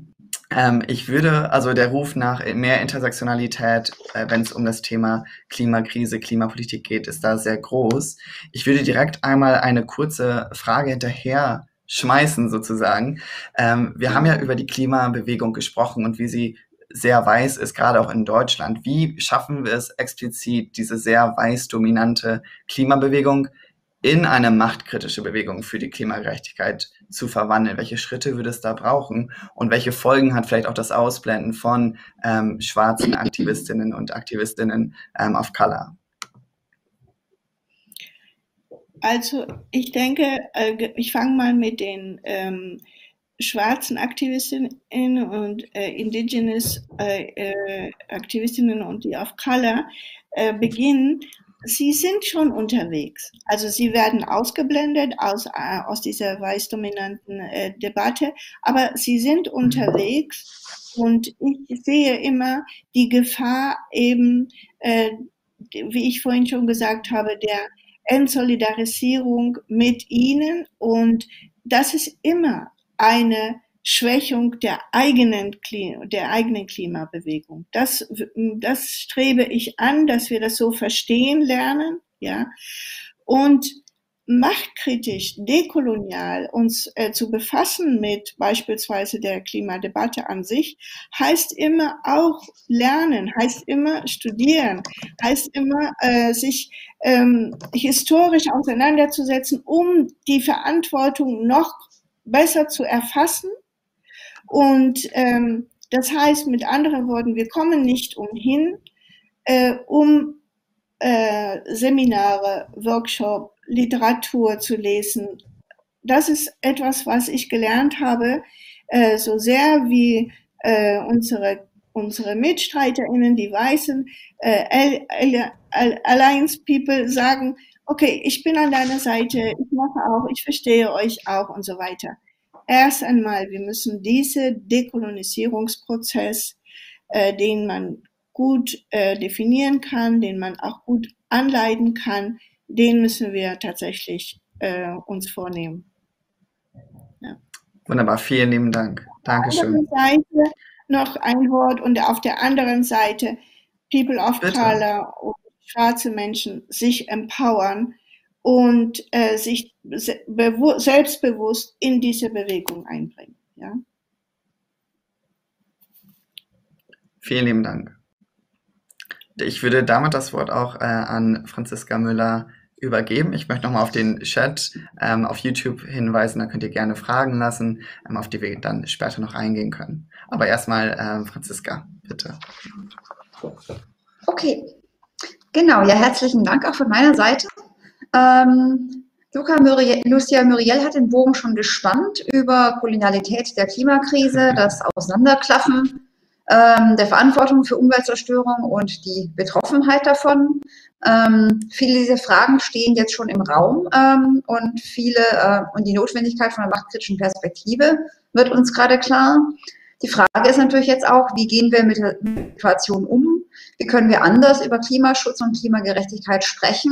Ähm, ich würde, also der Ruf nach mehr Intersektionalität, äh, wenn es um das Thema Klimakrise, Klimapolitik geht, ist da sehr groß. Ich würde direkt einmal eine kurze Frage hinterher schmeißen, sozusagen. Ähm, wir haben ja über die Klimabewegung gesprochen und wie sie sehr weiß ist, gerade auch in Deutschland. Wie schaffen wir es explizit, diese sehr weiß dominante Klimabewegung in eine machtkritische Bewegung für die Klimagerechtigkeit zu verwandeln? Welche Schritte würde es da brauchen? Und welche Folgen hat vielleicht auch das Ausblenden von ähm, schwarzen Aktivistinnen und Aktivistinnen ähm, of Color? Also ich denke, äh, ich fange mal mit den ähm, schwarzen Aktivistinnen und äh, Indigenous äh, äh, Aktivistinnen und die of Color äh, beginnen. Sie sind schon unterwegs. Also sie werden ausgeblendet aus, äh, aus dieser weiß-dominanten äh, Debatte, aber sie sind unterwegs und ich sehe immer die Gefahr eben, äh, wie ich vorhin schon gesagt habe, der Entsolidarisierung mit ihnen und das ist immer eine Schwächung der eigenen, der eigenen Klimabewegung. Das, das strebe ich an, dass wir das so verstehen lernen, ja. Und machtkritisch, dekolonial uns äh, zu befassen mit beispielsweise der Klimadebatte an sich, heißt immer auch lernen, heißt immer studieren, heißt immer äh, sich ähm, historisch auseinanderzusetzen, um die Verantwortung noch besser zu erfassen. Und ähm, das heißt mit anderen Worten, wir kommen nicht umhin, äh, um äh, Seminare, Workshop, Literatur zu lesen. Das ist etwas, was ich gelernt habe, äh, so sehr wie äh, unsere unsere MitstreiterInnen, die weißen äh, Alliance People sagen, okay, ich bin an deiner Seite, ich mache auch, ich verstehe euch auch und so weiter. Erst einmal, wir müssen diesen Dekolonisierungsprozess, äh, den man gut äh, definieren kann, den man auch gut anleiten kann, den müssen wir tatsächlich äh, uns vornehmen. Ja. Wunderbar, vielen lieben Dank. Dankeschön. Auf der anderen Seite noch ein Wort und auf der anderen Seite People of Bitte. Color und schwarze Menschen sich empowern und äh, sich selbstbewusst in diese Bewegung einbringen. Ja? Vielen lieben Dank. Ich würde damit das Wort auch äh, an Franziska Müller übergeben. Ich möchte nochmal auf den Chat ähm, auf YouTube hinweisen, da könnt ihr gerne Fragen lassen, ähm, auf die wir dann später noch eingehen können. Aber erstmal ähm, Franziska, bitte. Okay, genau, ja, herzlichen Dank auch von meiner Seite. Ähm, Muriel, Lucia Muriel hat den Bogen schon gespannt über Kolonialität der Klimakrise, das Auseinanderklaffen ähm, der Verantwortung für Umweltzerstörung und die Betroffenheit davon. Ähm, viele dieser Fragen stehen jetzt schon im Raum ähm, und viele äh, und die Notwendigkeit von einer machtkritischen Perspektive wird uns gerade klar. Die Frage ist natürlich jetzt auch, wie gehen wir mit der Situation um? Wie können wir anders über Klimaschutz und Klimagerechtigkeit sprechen?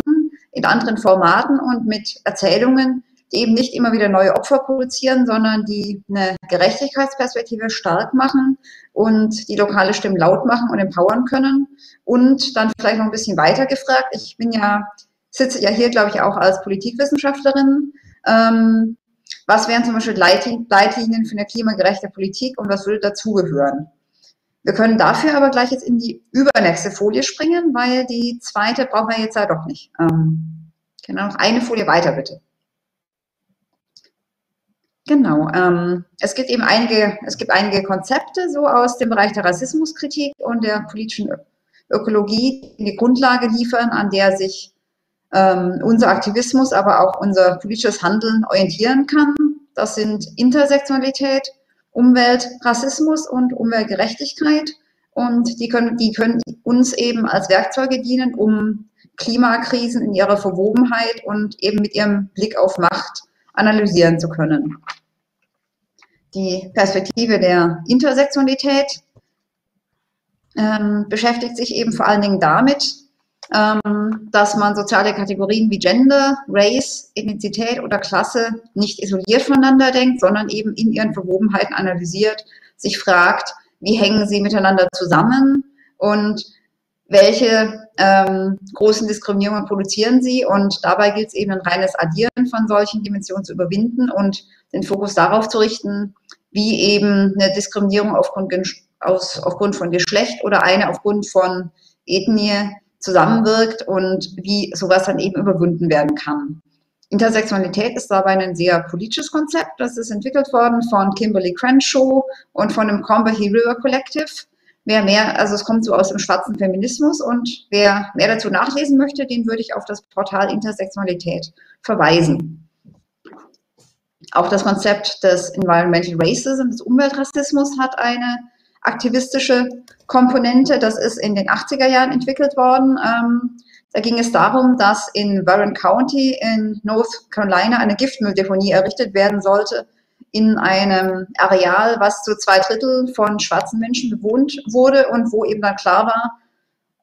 In anderen Formaten und mit Erzählungen, die eben nicht immer wieder neue Opfer produzieren, sondern die eine Gerechtigkeitsperspektive stark machen und die lokale Stimmen laut machen und empowern können. Und dann vielleicht noch ein bisschen weiter gefragt. Ich bin ja, sitze ja hier, glaube ich, auch als Politikwissenschaftlerin. Ähm, was wären zum Beispiel Leitlinien für eine klimagerechte Politik und was würde dazugehören? Wir können dafür aber gleich jetzt in die übernächste Folie springen, weil die zweite brauchen wir jetzt ja doch nicht. Ähm, genau, noch eine Folie weiter bitte. Genau, ähm, es gibt eben einige, es gibt einige Konzepte so aus dem Bereich der Rassismuskritik und der politischen Ökologie, die eine Grundlage liefern, an der sich ähm, unser Aktivismus, aber auch unser politisches Handeln orientieren kann. Das sind Intersektionalität, Umwelt, Rassismus und Umweltgerechtigkeit. Und die können, die können uns eben als Werkzeuge dienen, um Klimakrisen in ihrer Verwobenheit und eben mit ihrem Blick auf Macht analysieren zu können. Die Perspektive der Intersektionalität ähm, beschäftigt sich eben vor allen Dingen damit, ähm, dass man soziale Kategorien wie Gender, Race, Ethnizität oder Klasse nicht isoliert voneinander denkt, sondern eben in ihren Verwobenheiten analysiert, sich fragt, wie hängen sie miteinander zusammen und welche ähm, großen Diskriminierungen produzieren sie. Und dabei gilt es eben ein reines Addieren von solchen Dimensionen zu überwinden und den Fokus darauf zu richten, wie eben eine Diskriminierung aufgrund, aus, aufgrund von Geschlecht oder eine aufgrund von Ethnie zusammenwirkt und wie sowas dann eben überwunden werden kann. Intersektionalität ist dabei ein sehr politisches Konzept. Das ist entwickelt worden von Kimberly Crenshaw und von dem Combahee River Collective. Wer mehr, also es kommt so aus dem schwarzen Feminismus und wer mehr dazu nachlesen möchte, den würde ich auf das Portal Intersektionalität verweisen. Auch das Konzept des Environmental Racism, des Umweltrassismus, hat eine aktivistische Komponente. Das ist in den 80er Jahren entwickelt worden. Ähm, da ging es darum, dass in Warren County in North Carolina eine Giftmülldeponie errichtet werden sollte in einem Areal, was zu zwei Drittel von schwarzen Menschen bewohnt wurde und wo eben dann klar war,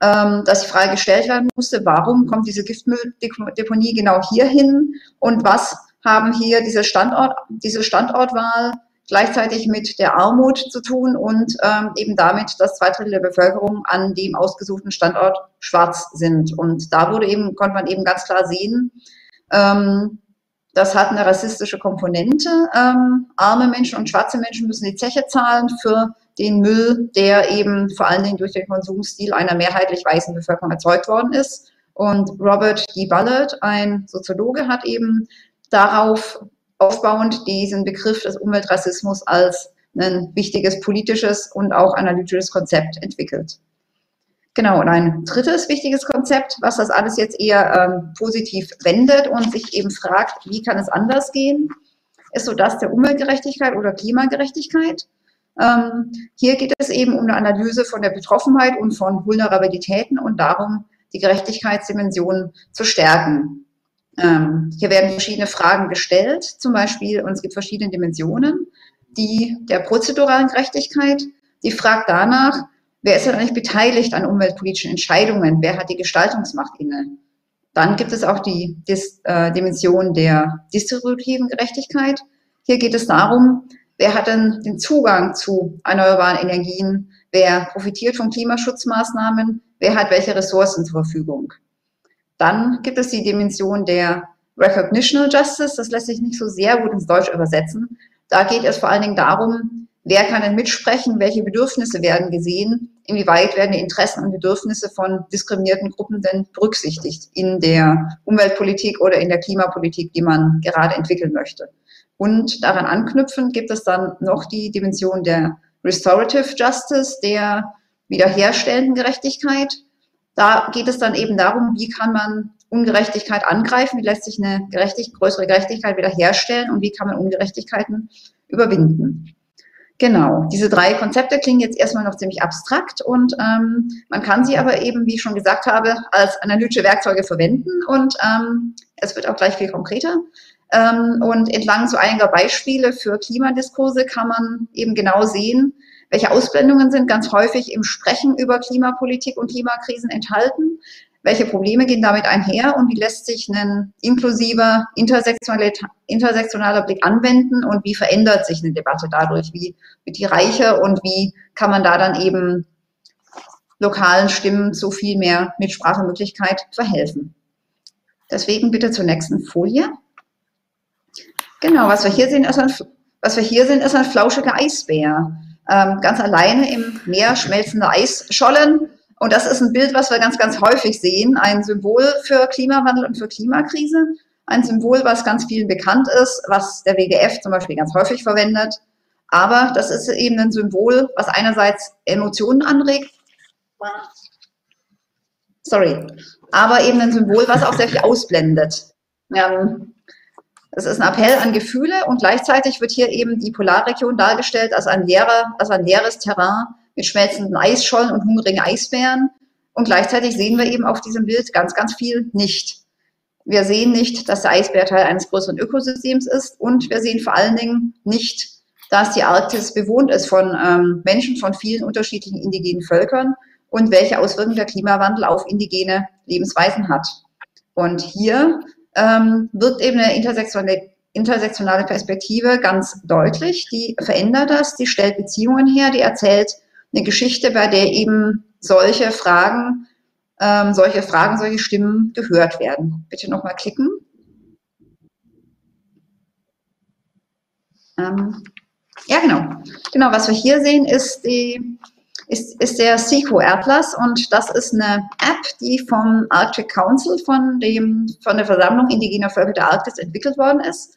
ähm, dass die Frage gestellt werden musste, warum kommt diese Giftmülldeponie genau hier hin und was haben hier diese Standort, diese Standortwahl gleichzeitig mit der Armut zu tun und ähm, eben damit, dass zwei Drittel der Bevölkerung an dem ausgesuchten Standort schwarz sind. Und da wurde eben, konnte man eben ganz klar sehen, ähm, das hat eine rassistische Komponente. Ähm, arme Menschen und schwarze Menschen müssen die Zeche zahlen für den Müll, der eben vor allen Dingen durch den Konsumstil einer mehrheitlich weißen Bevölkerung erzeugt worden ist. Und Robert D. Ballard, ein Soziologe, hat eben darauf aufbauend diesen Begriff des Umweltrassismus als ein wichtiges politisches und auch analytisches Konzept entwickelt. Genau, und ein drittes wichtiges Konzept, was das alles jetzt eher ähm, positiv wendet und sich eben fragt, wie kann es anders gehen, ist so das der Umweltgerechtigkeit oder Klimagerechtigkeit. Ähm, hier geht es eben um eine Analyse von der Betroffenheit und von Vulnerabilitäten und darum, die Gerechtigkeitsdimension zu stärken. Ähm, hier werden verschiedene Fragen gestellt, zum Beispiel, und es gibt verschiedene Dimensionen, die der prozeduralen Gerechtigkeit, die fragt danach, wer ist denn eigentlich beteiligt an umweltpolitischen Entscheidungen, wer hat die Gestaltungsmacht inne. Dann gibt es auch die Dis, äh, Dimension der distributiven Gerechtigkeit. Hier geht es darum, wer hat denn den Zugang zu erneuerbaren Energien, wer profitiert von Klimaschutzmaßnahmen, wer hat welche Ressourcen zur Verfügung. Dann gibt es die Dimension der Recognitional Justice, das lässt sich nicht so sehr gut ins Deutsch übersetzen. Da geht es vor allen Dingen darum, wer kann denn mitsprechen, welche Bedürfnisse werden gesehen, inwieweit werden die Interessen und Bedürfnisse von diskriminierten Gruppen denn berücksichtigt in der Umweltpolitik oder in der Klimapolitik, die man gerade entwickeln möchte. Und daran anknüpfend gibt es dann noch die Dimension der Restorative Justice, der wiederherstellenden Gerechtigkeit. Da geht es dann eben darum, wie kann man Ungerechtigkeit angreifen, wie lässt sich eine Gerechtig größere Gerechtigkeit wiederherstellen und wie kann man Ungerechtigkeiten überwinden. Genau, diese drei Konzepte klingen jetzt erstmal noch ziemlich abstrakt und ähm, man kann sie aber eben, wie ich schon gesagt habe, als analytische Werkzeuge verwenden und ähm, es wird auch gleich viel konkreter. Ähm, und entlang so einiger Beispiele für Klimadiskurse kann man eben genau sehen, welche Ausblendungen sind ganz häufig im Sprechen über Klimapolitik und Klimakrisen enthalten, welche Probleme gehen damit einher und wie lässt sich ein inklusiver, intersektionaler Blick anwenden und wie verändert sich eine Debatte dadurch, wie wird die reicher und wie kann man da dann eben lokalen Stimmen zu viel mehr Mitsprachemöglichkeit verhelfen. Deswegen bitte zur nächsten Folie. Genau, was wir hier sehen, ist ein, was wir hier sehen, ist ein flauschiger Eisbär. Ähm, ganz alleine im Meer schmelzende Eisschollen und das ist ein Bild, was wir ganz, ganz häufig sehen. Ein Symbol für Klimawandel und für Klimakrise. Ein Symbol, was ganz vielen bekannt ist, was der WGF zum Beispiel ganz häufig verwendet. Aber das ist eben ein Symbol, was einerseits Emotionen anregt. Sorry. Aber eben ein Symbol, was auch sehr viel ausblendet. Ähm, es ist ein Appell an Gefühle und gleichzeitig wird hier eben die Polarregion dargestellt als ein, leerer, als ein leeres Terrain mit schmelzenden Eisschollen und hungrigen Eisbären. Und gleichzeitig sehen wir eben auf diesem Bild ganz, ganz viel nicht. Wir sehen nicht, dass der Eisbär Teil eines größeren Ökosystems ist und wir sehen vor allen Dingen nicht, dass die Arktis bewohnt ist von ähm, Menschen von vielen unterschiedlichen indigenen Völkern und welche Auswirkungen der Klimawandel auf indigene Lebensweisen hat. Und hier ähm, wird eben eine intersektionale, intersektionale Perspektive ganz deutlich. Die verändert das, die stellt Beziehungen her, die erzählt eine Geschichte, bei der eben solche Fragen, ähm, solche Fragen, solche Stimmen gehört werden. Bitte nochmal klicken. Ähm, ja, genau. Genau, was wir hier sehen, ist, die, ist, ist der SICO Atlas und das ist eine App, die vom Arctic Council, von, dem, von der Versammlung indigener Völker der Arktis entwickelt worden ist.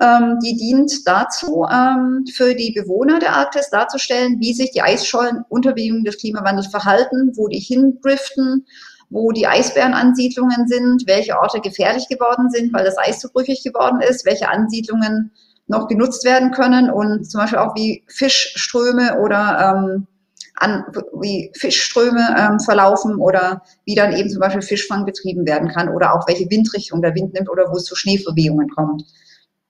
Ähm, die dient dazu, ähm, für die Bewohner der Arktis darzustellen, wie sich die Eisschollen unter Bedingungen des Klimawandels verhalten, wo die hindriften, wo die Eisbärenansiedlungen sind, welche Orte gefährlich geworden sind, weil das Eis zu brüchig geworden ist, welche Ansiedlungen noch genutzt werden können und zum Beispiel auch wie Fischströme oder ähm, an, wie Fischströme ähm, verlaufen oder wie dann eben zum Beispiel Fischfang betrieben werden kann oder auch welche Windrichtung der Wind nimmt oder wo es zu Schneebewegungen kommt.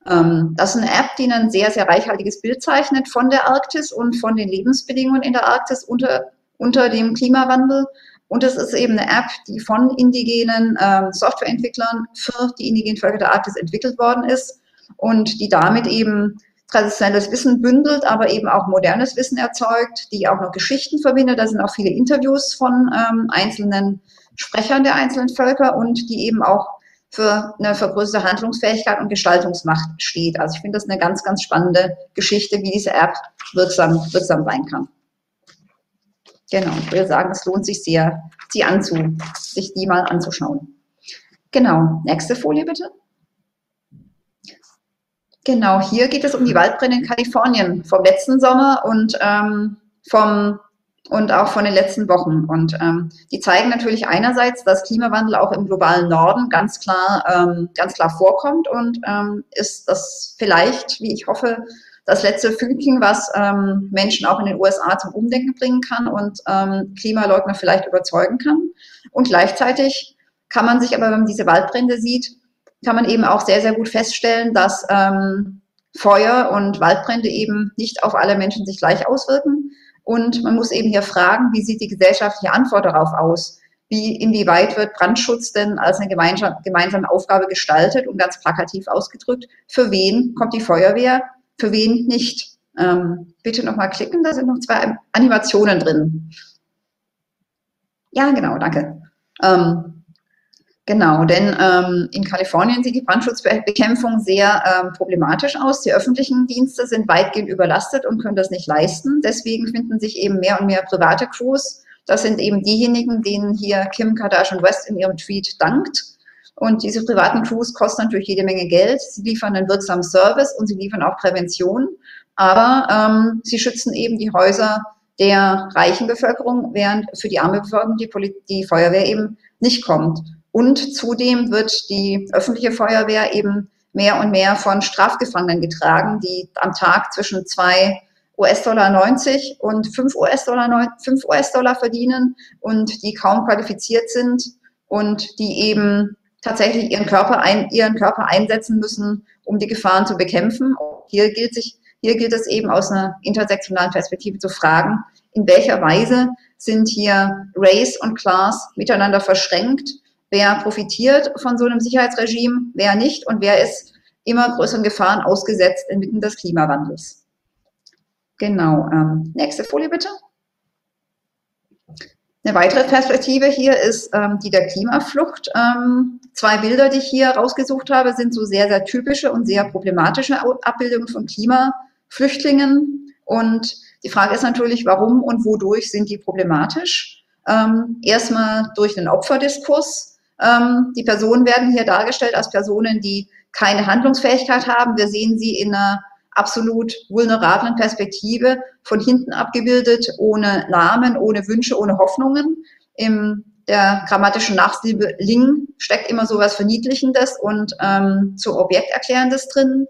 Ähm, das ist eine App, die ein sehr, sehr reichhaltiges Bild zeichnet von der Arktis und von den Lebensbedingungen in der Arktis unter, unter dem Klimawandel. Und es ist eben eine App, die von indigenen ähm, Softwareentwicklern für die indigenen Völker der Arktis entwickelt worden ist und die damit eben traditionelles Wissen bündelt, aber eben auch modernes Wissen erzeugt, die auch noch Geschichten verbindet. Da sind auch viele Interviews von ähm, einzelnen Sprechern der einzelnen Völker und die eben auch für eine vergrößerte Handlungsfähigkeit und Gestaltungsmacht steht. Also ich finde das eine ganz, ganz spannende Geschichte, wie diese App wirksam, wirksam sein kann. Genau, ich würde sagen, es lohnt sich sehr, sie anzu, sich die mal anzuschauen. Genau, nächste Folie bitte. Genau, hier geht es um die Waldbrände in Kalifornien vom letzten Sommer und ähm, vom und auch von den letzten Wochen. Und ähm, die zeigen natürlich einerseits, dass Klimawandel auch im globalen Norden ganz klar, ähm, ganz klar vorkommt und ähm, ist das vielleicht, wie ich hoffe, das letzte Fünkchen, was ähm, Menschen auch in den USA zum Umdenken bringen kann und ähm, Klimaleugner vielleicht überzeugen kann. Und gleichzeitig kann man sich aber, wenn man diese Waldbrände sieht, kann man eben auch sehr, sehr gut feststellen, dass ähm, Feuer und Waldbrände eben nicht auf alle Menschen sich gleich auswirken. Und man muss eben hier fragen, wie sieht die gesellschaftliche Antwort darauf aus? Wie, inwieweit wird Brandschutz denn als eine gemeinsame Aufgabe gestaltet und ganz plakativ ausgedrückt? Für wen kommt die Feuerwehr? Für wen nicht? Ähm, bitte nochmal klicken, da sind noch zwei Animationen drin. Ja, genau, danke. Ähm, Genau, denn ähm, in Kalifornien sieht die Brandschutzbekämpfung sehr ähm, problematisch aus. Die öffentlichen Dienste sind weitgehend überlastet und können das nicht leisten. Deswegen finden sich eben mehr und mehr private Crews. Das sind eben diejenigen, denen hier Kim Kardashian West in ihrem Tweet dankt. Und diese privaten Crews kosten natürlich jede Menge Geld. Sie liefern einen wirksamen Service und sie liefern auch Prävention. Aber ähm, sie schützen eben die Häuser der reichen Bevölkerung, während für die arme Bevölkerung die, Poli die Feuerwehr eben nicht kommt. Und zudem wird die öffentliche Feuerwehr eben mehr und mehr von Strafgefangenen getragen, die am Tag zwischen zwei US-Dollar 90 und 5 US-Dollar 5 US-Dollar verdienen und die kaum qualifiziert sind und die eben tatsächlich ihren Körper, ein, ihren Körper einsetzen müssen, um die Gefahren zu bekämpfen. Hier gilt, sich, hier gilt es eben aus einer intersektionalen Perspektive zu fragen, in welcher Weise sind hier Race und Class miteinander verschränkt wer profitiert von so einem Sicherheitsregime, wer nicht und wer ist immer größeren Gefahren ausgesetzt inmitten des Klimawandels. Genau. Ähm, nächste Folie bitte. Eine weitere Perspektive hier ist ähm, die der Klimaflucht. Ähm, zwei Bilder, die ich hier rausgesucht habe, sind so sehr, sehr typische und sehr problematische Abbildungen von Klimaflüchtlingen. Und die Frage ist natürlich, warum und wodurch sind die problematisch? Ähm, erstmal durch den Opferdiskurs. Ähm, die Personen werden hier dargestellt als Personen, die keine Handlungsfähigkeit haben. Wir sehen sie in einer absolut vulnerablen Perspektive, von hinten abgebildet, ohne Namen, ohne Wünsche, ohne Hoffnungen. In der grammatischen Nachsilbe ling steckt immer so was Verniedlichendes und ähm, zu Objekterklärendes drin.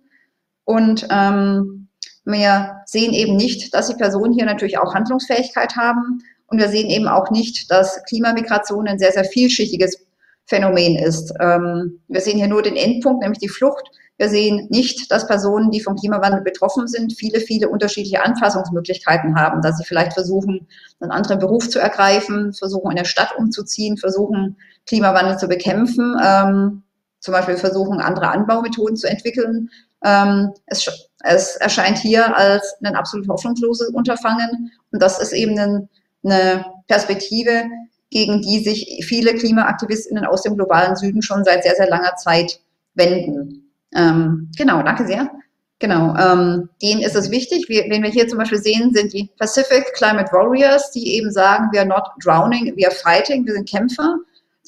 Und ähm, wir sehen eben nicht, dass die Personen hier natürlich auch Handlungsfähigkeit haben. Und wir sehen eben auch nicht, dass Klimamigration ein sehr, sehr vielschichtiges Phänomen ist. Ähm, wir sehen hier nur den Endpunkt, nämlich die Flucht. Wir sehen nicht, dass Personen, die vom Klimawandel betroffen sind, viele, viele unterschiedliche Anfassungsmöglichkeiten haben, dass sie vielleicht versuchen, einen anderen Beruf zu ergreifen, versuchen, in der Stadt umzuziehen, versuchen, Klimawandel zu bekämpfen, ähm, zum Beispiel versuchen, andere Anbaumethoden zu entwickeln. Ähm, es, es, erscheint hier als ein absolut hoffnungsloses Unterfangen und das ist eben ein, eine Perspektive, gegen die sich viele Klimaaktivistinnen aus dem globalen Süden schon seit sehr, sehr langer Zeit wenden. Ähm, genau, danke sehr. Genau, ähm, denen ist es wichtig. Wir, wenn wir hier zum Beispiel sehen, sind die Pacific Climate Warriors, die eben sagen, we are not drowning, we are fighting, wir sind Kämpfer,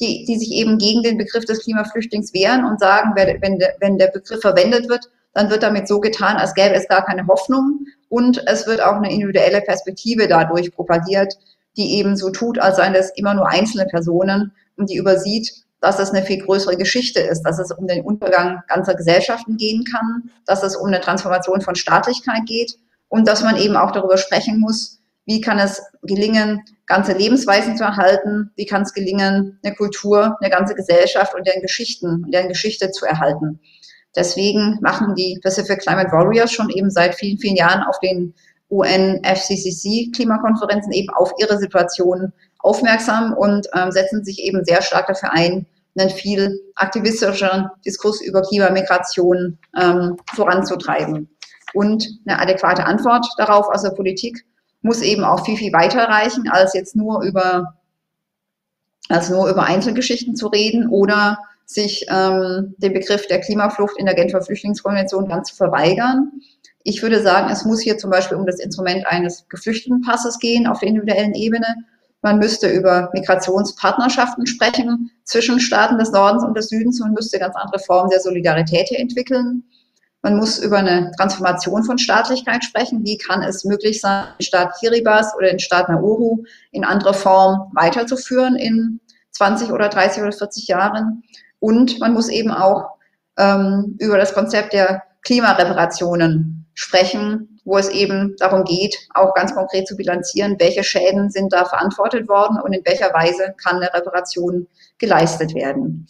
die, die sich eben gegen den Begriff des Klimaflüchtlings wehren und sagen, wenn der, wenn der Begriff verwendet wird, dann wird damit so getan, als gäbe es gar keine Hoffnung und es wird auch eine individuelle Perspektive dadurch propagiert, die eben so tut, als seien das immer nur einzelne Personen und die übersieht, dass es eine viel größere Geschichte ist, dass es um den Untergang ganzer Gesellschaften gehen kann, dass es um eine Transformation von Staatlichkeit geht und dass man eben auch darüber sprechen muss, wie kann es gelingen, ganze Lebensweisen zu erhalten, wie kann es gelingen, eine Kultur, eine ganze Gesellschaft und deren Geschichten, deren Geschichte zu erhalten. Deswegen machen die Pacific Climate Warriors schon eben seit vielen, vielen Jahren auf den UN-FCCC-Klimakonferenzen eben auf ihre Situation aufmerksam und ähm, setzen sich eben sehr stark dafür ein, einen viel aktivistischen Diskurs über Klimamigration ähm, voranzutreiben. Und eine adäquate Antwort darauf aus der Politik muss eben auch viel, viel weiter reichen, als jetzt nur über, als nur über Einzelgeschichten zu reden oder sich ähm, den Begriff der Klimaflucht in der Genfer Flüchtlingskonvention ganz zu verweigern. Ich würde sagen, es muss hier zum Beispiel um das Instrument eines Geflüchtetenpasses gehen auf der individuellen Ebene. Man müsste über Migrationspartnerschaften sprechen zwischen Staaten des Nordens und des Südens. Man müsste ganz andere Formen der Solidarität hier entwickeln. Man muss über eine Transformation von Staatlichkeit sprechen. Wie kann es möglich sein, den Staat Kiribati oder den Staat Nauru in andere Form weiterzuführen in 20 oder 30 oder 40 Jahren? Und man muss eben auch ähm, über das Konzept der Klimareparationen sprechen, wo es eben darum geht, auch ganz konkret zu bilanzieren, welche Schäden sind da verantwortet worden und in welcher Weise kann eine Reparation geleistet werden.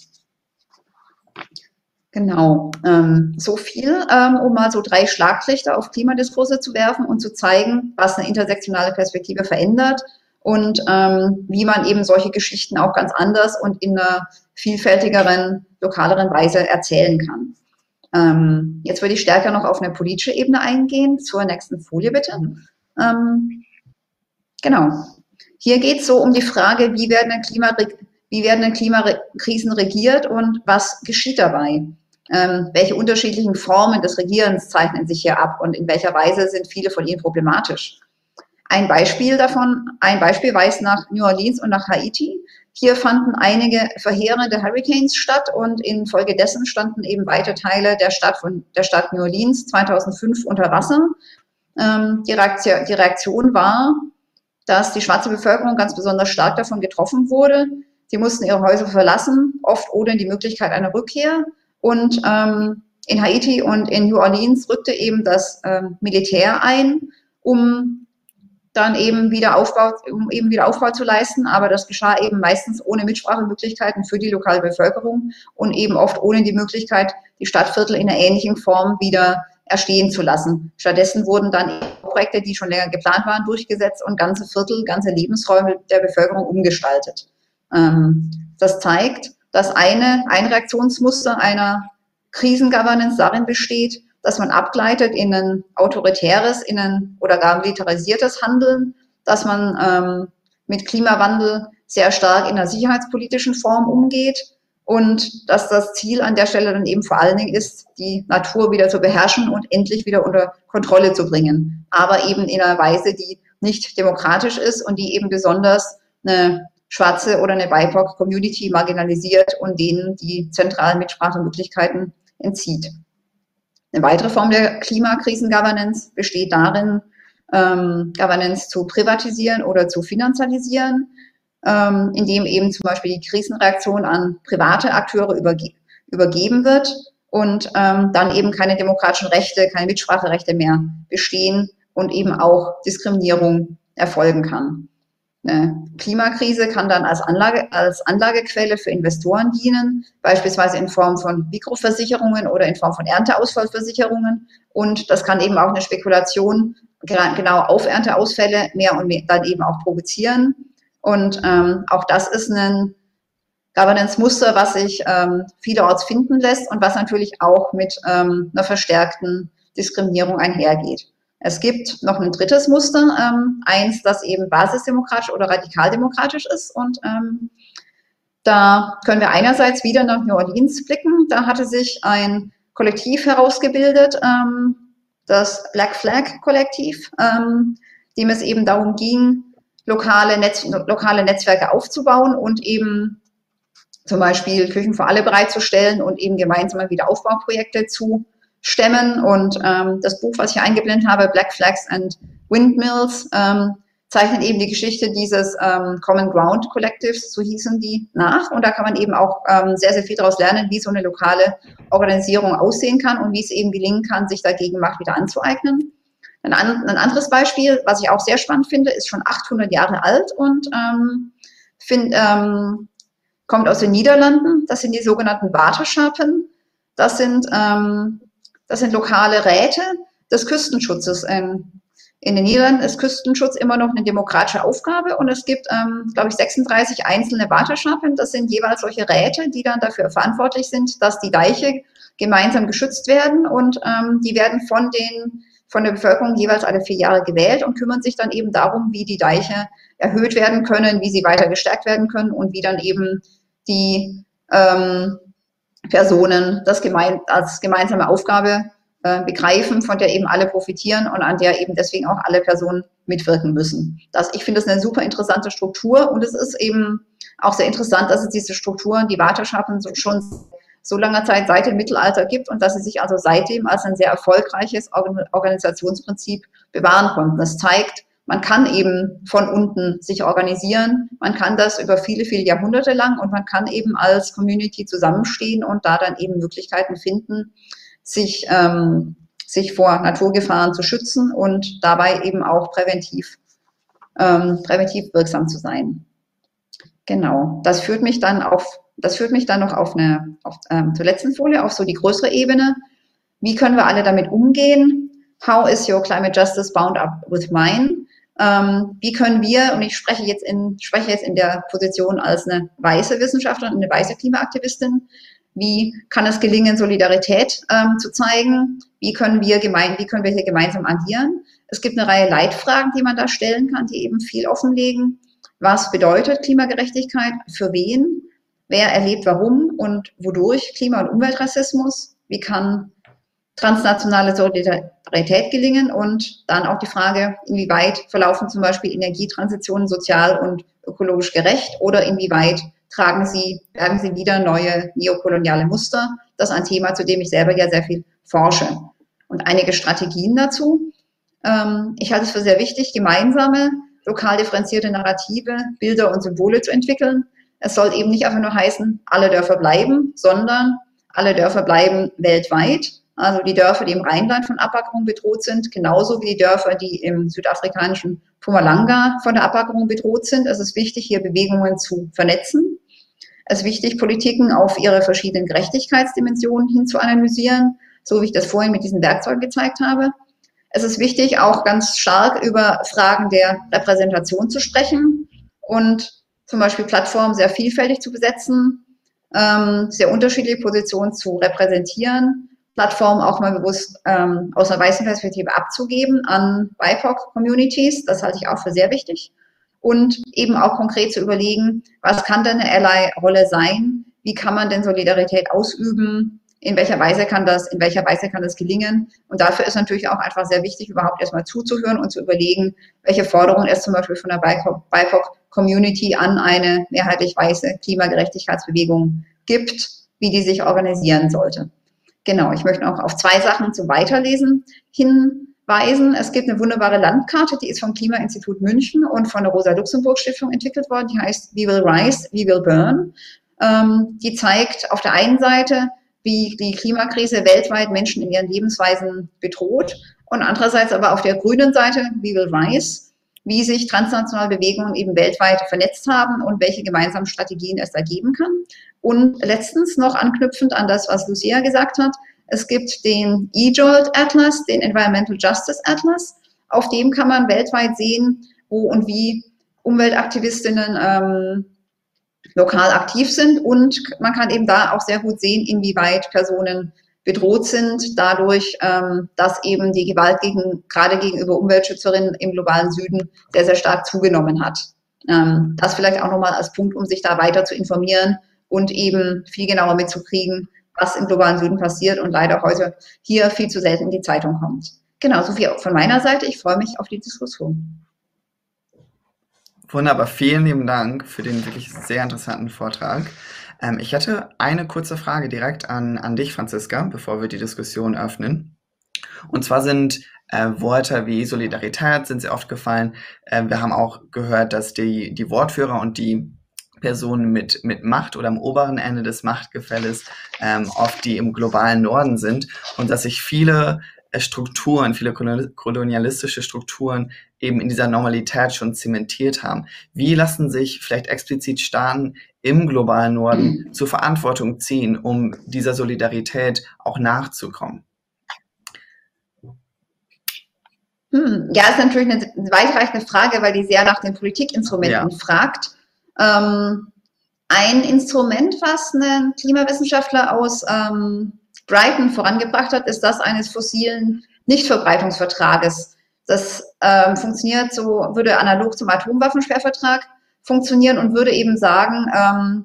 Genau, ähm, so viel, ähm, um mal so drei Schlaglichter auf Klimadiskurse zu werfen und zu zeigen, was eine intersektionale Perspektive verändert und ähm, wie man eben solche Geschichten auch ganz anders und in einer vielfältigeren, lokaleren Weise erzählen kann. Ähm, jetzt würde ich stärker noch auf eine politische Ebene eingehen. Zur nächsten Folie bitte. Ähm, genau. Hier geht es so um die Frage, wie werden, Klima, wie werden Klimakrisen regiert und was geschieht dabei? Ähm, welche unterschiedlichen Formen des Regierens zeichnen sich hier ab und in welcher Weise sind viele von ihnen problematisch? Ein Beispiel davon, ein Beispiel weist nach New Orleans und nach Haiti. Hier fanden einige verheerende Hurricanes statt und infolgedessen standen eben weite Teile der Stadt von der Stadt New Orleans 2005 unter Wasser. Ähm, die, Reaktion, die Reaktion war, dass die schwarze Bevölkerung ganz besonders stark davon getroffen wurde. Sie mussten ihre Häuser verlassen, oft ohne die Möglichkeit einer Rückkehr. Und ähm, in Haiti und in New Orleans rückte eben das ähm, Militär ein, um dann eben wieder Aufbau, um eben wieder Aufbau zu leisten. Aber das geschah eben meistens ohne Mitsprachemöglichkeiten für die lokale Bevölkerung und eben oft ohne die Möglichkeit, die Stadtviertel in einer ähnlichen Form wieder erstehen zu lassen. Stattdessen wurden dann Projekte, die schon länger geplant waren, durchgesetzt und ganze Viertel, ganze Lebensräume der Bevölkerung umgestaltet. Ähm, das zeigt, dass eine, ein Reaktionsmuster einer Krisengovernance darin besteht, dass man abgleitet in ein autoritäres, in ein oder gar militarisiertes Handeln, dass man ähm, mit Klimawandel sehr stark in einer sicherheitspolitischen Form umgeht und dass das Ziel an der Stelle dann eben vor allen Dingen ist, die Natur wieder zu beherrschen und endlich wieder unter Kontrolle zu bringen, aber eben in einer Weise, die nicht demokratisch ist und die eben besonders eine schwarze oder eine BIPOC-Community marginalisiert und denen die zentralen Mitsprachemöglichkeiten entzieht. Eine weitere Form der Klimakrisen-Governance besteht darin, ähm, Governance zu privatisieren oder zu finanzialisieren, ähm, indem eben zum Beispiel die Krisenreaktion an private Akteure überge übergeben wird und ähm, dann eben keine demokratischen Rechte, keine Mitspracherechte mehr bestehen und eben auch Diskriminierung erfolgen kann. Eine Klimakrise kann dann als, Anlage, als Anlagequelle für Investoren dienen, beispielsweise in Form von Mikroversicherungen oder in Form von Ernteausfallversicherungen. Und das kann eben auch eine Spekulation genau auf Ernteausfälle mehr und mehr dann eben auch provozieren. Und ähm, auch das ist ein Governance-Muster, was sich ähm, vielerorts finden lässt und was natürlich auch mit ähm, einer verstärkten Diskriminierung einhergeht. Es gibt noch ein drittes Muster, ähm, eins, das eben basisdemokratisch oder radikaldemokratisch ist. Und ähm, da können wir einerseits wieder nach New Orleans blicken. Da hatte sich ein Kollektiv herausgebildet, ähm, das Black Flag Kollektiv, ähm, dem es eben darum ging, lokale, Netz, lokale Netzwerke aufzubauen und eben zum Beispiel Küchen für alle bereitzustellen und eben gemeinsame Wiederaufbauprojekte zu stemmen. Und ähm, das Buch, was ich eingeblendet habe, Black Flags and Windmills, ähm, zeichnet eben die Geschichte dieses ähm, Common Ground Collectives, so hießen die, nach. Und da kann man eben auch ähm, sehr, sehr viel daraus lernen, wie so eine lokale Organisierung aussehen kann und wie es eben gelingen kann, sich dagegen Macht wieder anzueignen. Ein, an, ein anderes Beispiel, was ich auch sehr spannend finde, ist schon 800 Jahre alt und ähm, find, ähm, kommt aus den Niederlanden. Das sind die sogenannten Waterschappen. Das sind ähm, das sind lokale Räte des Küstenschutzes. Ähm, in den Niederlanden ist Küstenschutz immer noch eine demokratische Aufgabe und es gibt, ähm, glaube ich, 36 einzelne Warteschnappen. Das sind jeweils solche Räte, die dann dafür verantwortlich sind, dass die Deiche gemeinsam geschützt werden und ähm, die werden von den von der Bevölkerung jeweils alle vier Jahre gewählt und kümmern sich dann eben darum, wie die Deiche erhöht werden können, wie sie weiter gestärkt werden können und wie dann eben die ähm, Personen das gemein, als gemeinsame Aufgabe äh, begreifen, von der eben alle profitieren und an der eben deswegen auch alle Personen mitwirken müssen. Das, ich finde das eine super interessante Struktur und es ist eben auch sehr interessant, dass es diese Strukturen, die Warteschaften so, schon so langer Zeit seit dem Mittelalter gibt und dass sie sich also seitdem als ein sehr erfolgreiches Organisationsprinzip bewahren konnten. Das zeigt, man kann eben von unten sich organisieren. Man kann das über viele, viele Jahrhunderte lang und man kann eben als Community zusammenstehen und da dann eben Möglichkeiten finden, sich, ähm, sich vor Naturgefahren zu schützen und dabei eben auch präventiv, ähm, präventiv wirksam zu sein. Genau, das führt mich dann auf, das führt mich dann noch auf eine, auf, ähm, zur letzten Folie, auf so die größere Ebene. Wie können wir alle damit umgehen? How is your climate justice bound up with mine? Ähm, wie können wir, und ich spreche jetzt in, spreche jetzt in der Position als eine weiße Wissenschaftlerin, eine weiße Klimaaktivistin, wie kann es gelingen, Solidarität ähm, zu zeigen? Wie können wir gemein, wie können wir hier gemeinsam agieren? Es gibt eine Reihe Leitfragen, die man da stellen kann, die eben viel offenlegen. Was bedeutet Klimagerechtigkeit? Für wen? Wer erlebt warum und wodurch Klima- und Umweltrassismus? Wie kann transnationale Solidarität gelingen und dann auch die Frage, inwieweit verlaufen zum Beispiel Energietransitionen sozial und ökologisch gerecht oder inwieweit tragen sie, bergen sie wieder neue neokoloniale Muster. Das ist ein Thema, zu dem ich selber ja sehr viel forsche. Und einige Strategien dazu. Ähm, ich halte es für sehr wichtig, gemeinsame, lokal differenzierte Narrative, Bilder und Symbole zu entwickeln. Es soll eben nicht einfach nur heißen, alle Dörfer bleiben, sondern alle Dörfer bleiben weltweit also die Dörfer, die im Rheinland von Abwackerung bedroht sind, genauso wie die Dörfer, die im südafrikanischen Pumalanga von der Abwackerung bedroht sind. Es ist wichtig, hier Bewegungen zu vernetzen. Es ist wichtig, Politiken auf ihre verschiedenen Gerechtigkeitsdimensionen hin zu analysieren, so wie ich das vorhin mit diesen Werkzeugen gezeigt habe. Es ist wichtig, auch ganz stark über Fragen der Repräsentation zu sprechen und zum Beispiel Plattformen sehr vielfältig zu besetzen, ähm, sehr unterschiedliche Positionen zu repräsentieren Plattform auch mal bewusst ähm, aus einer weißen Perspektive abzugeben an BIPOC-Communities. Das halte ich auch für sehr wichtig. Und eben auch konkret zu überlegen, was kann denn eine Ally-Rolle sein? Wie kann man denn Solidarität ausüben? In welcher Weise kann das, in welcher Weise kann das gelingen? Und dafür ist natürlich auch einfach sehr wichtig, überhaupt erstmal zuzuhören und zu überlegen, welche Forderungen es zum Beispiel von der BIPOC-Community an eine mehrheitlich weiße Klimagerechtigkeitsbewegung gibt, wie die sich organisieren sollte. Genau, ich möchte auch auf zwei Sachen zum Weiterlesen hinweisen. Es gibt eine wunderbare Landkarte, die ist vom Klimainstitut München und von der Rosa-Luxemburg-Stiftung entwickelt worden. Die heißt We Will Rise, We Will Burn. Ähm, die zeigt auf der einen Seite, wie die Klimakrise weltweit Menschen in ihren Lebensweisen bedroht und andererseits aber auf der grünen Seite, We Will Rise, wie sich transnationale Bewegungen eben weltweit vernetzt haben und welche gemeinsamen Strategien es da geben kann. Und letztens noch anknüpfend an das, was Lucia gesagt hat, es gibt den E-Jolt Atlas, den Environmental Justice Atlas. Auf dem kann man weltweit sehen, wo und wie Umweltaktivistinnen ähm, lokal aktiv sind. Und man kann eben da auch sehr gut sehen, inwieweit Personen bedroht sind, dadurch, ähm, dass eben die Gewalt gegen, gerade gegenüber Umweltschützerinnen im globalen Süden sehr, sehr stark zugenommen hat. Ähm, das vielleicht auch nochmal als Punkt, um sich da weiter zu informieren und eben viel genauer mitzukriegen, was im globalen Süden passiert und leider heute hier viel zu selten in die Zeitung kommt. Genau, so viel von meiner Seite. Ich freue mich auf die Diskussion. Wunderbar, vielen lieben Dank für den wirklich sehr interessanten Vortrag. Ähm, ich hätte eine kurze Frage direkt an, an dich, Franziska, bevor wir die Diskussion öffnen. Und zwar sind äh, Worte wie Solidarität sind sehr oft gefallen. Äh, wir haben auch gehört, dass die, die Wortführer und die Personen mit, mit Macht oder am oberen Ende des Machtgefälles ähm, oft die im globalen Norden sind und dass sich viele äh, Strukturen, viele kolonialistische Strukturen eben in dieser Normalität schon zementiert haben. Wie lassen sich vielleicht explizit Staaten im globalen Norden mhm. zur Verantwortung ziehen, um dieser Solidarität auch nachzukommen? Hm, ja, ist natürlich eine weitreichende Frage, weil die sehr nach den Politikinstrumenten ja. fragt. Ähm, ein Instrument, was ein Klimawissenschaftler aus ähm, Brighton vorangebracht hat, ist das eines fossilen Nichtverbreitungsvertrages. Das ähm, funktioniert so, würde analog zum Atomwaffensperrvertrag funktionieren und würde eben sagen, ähm,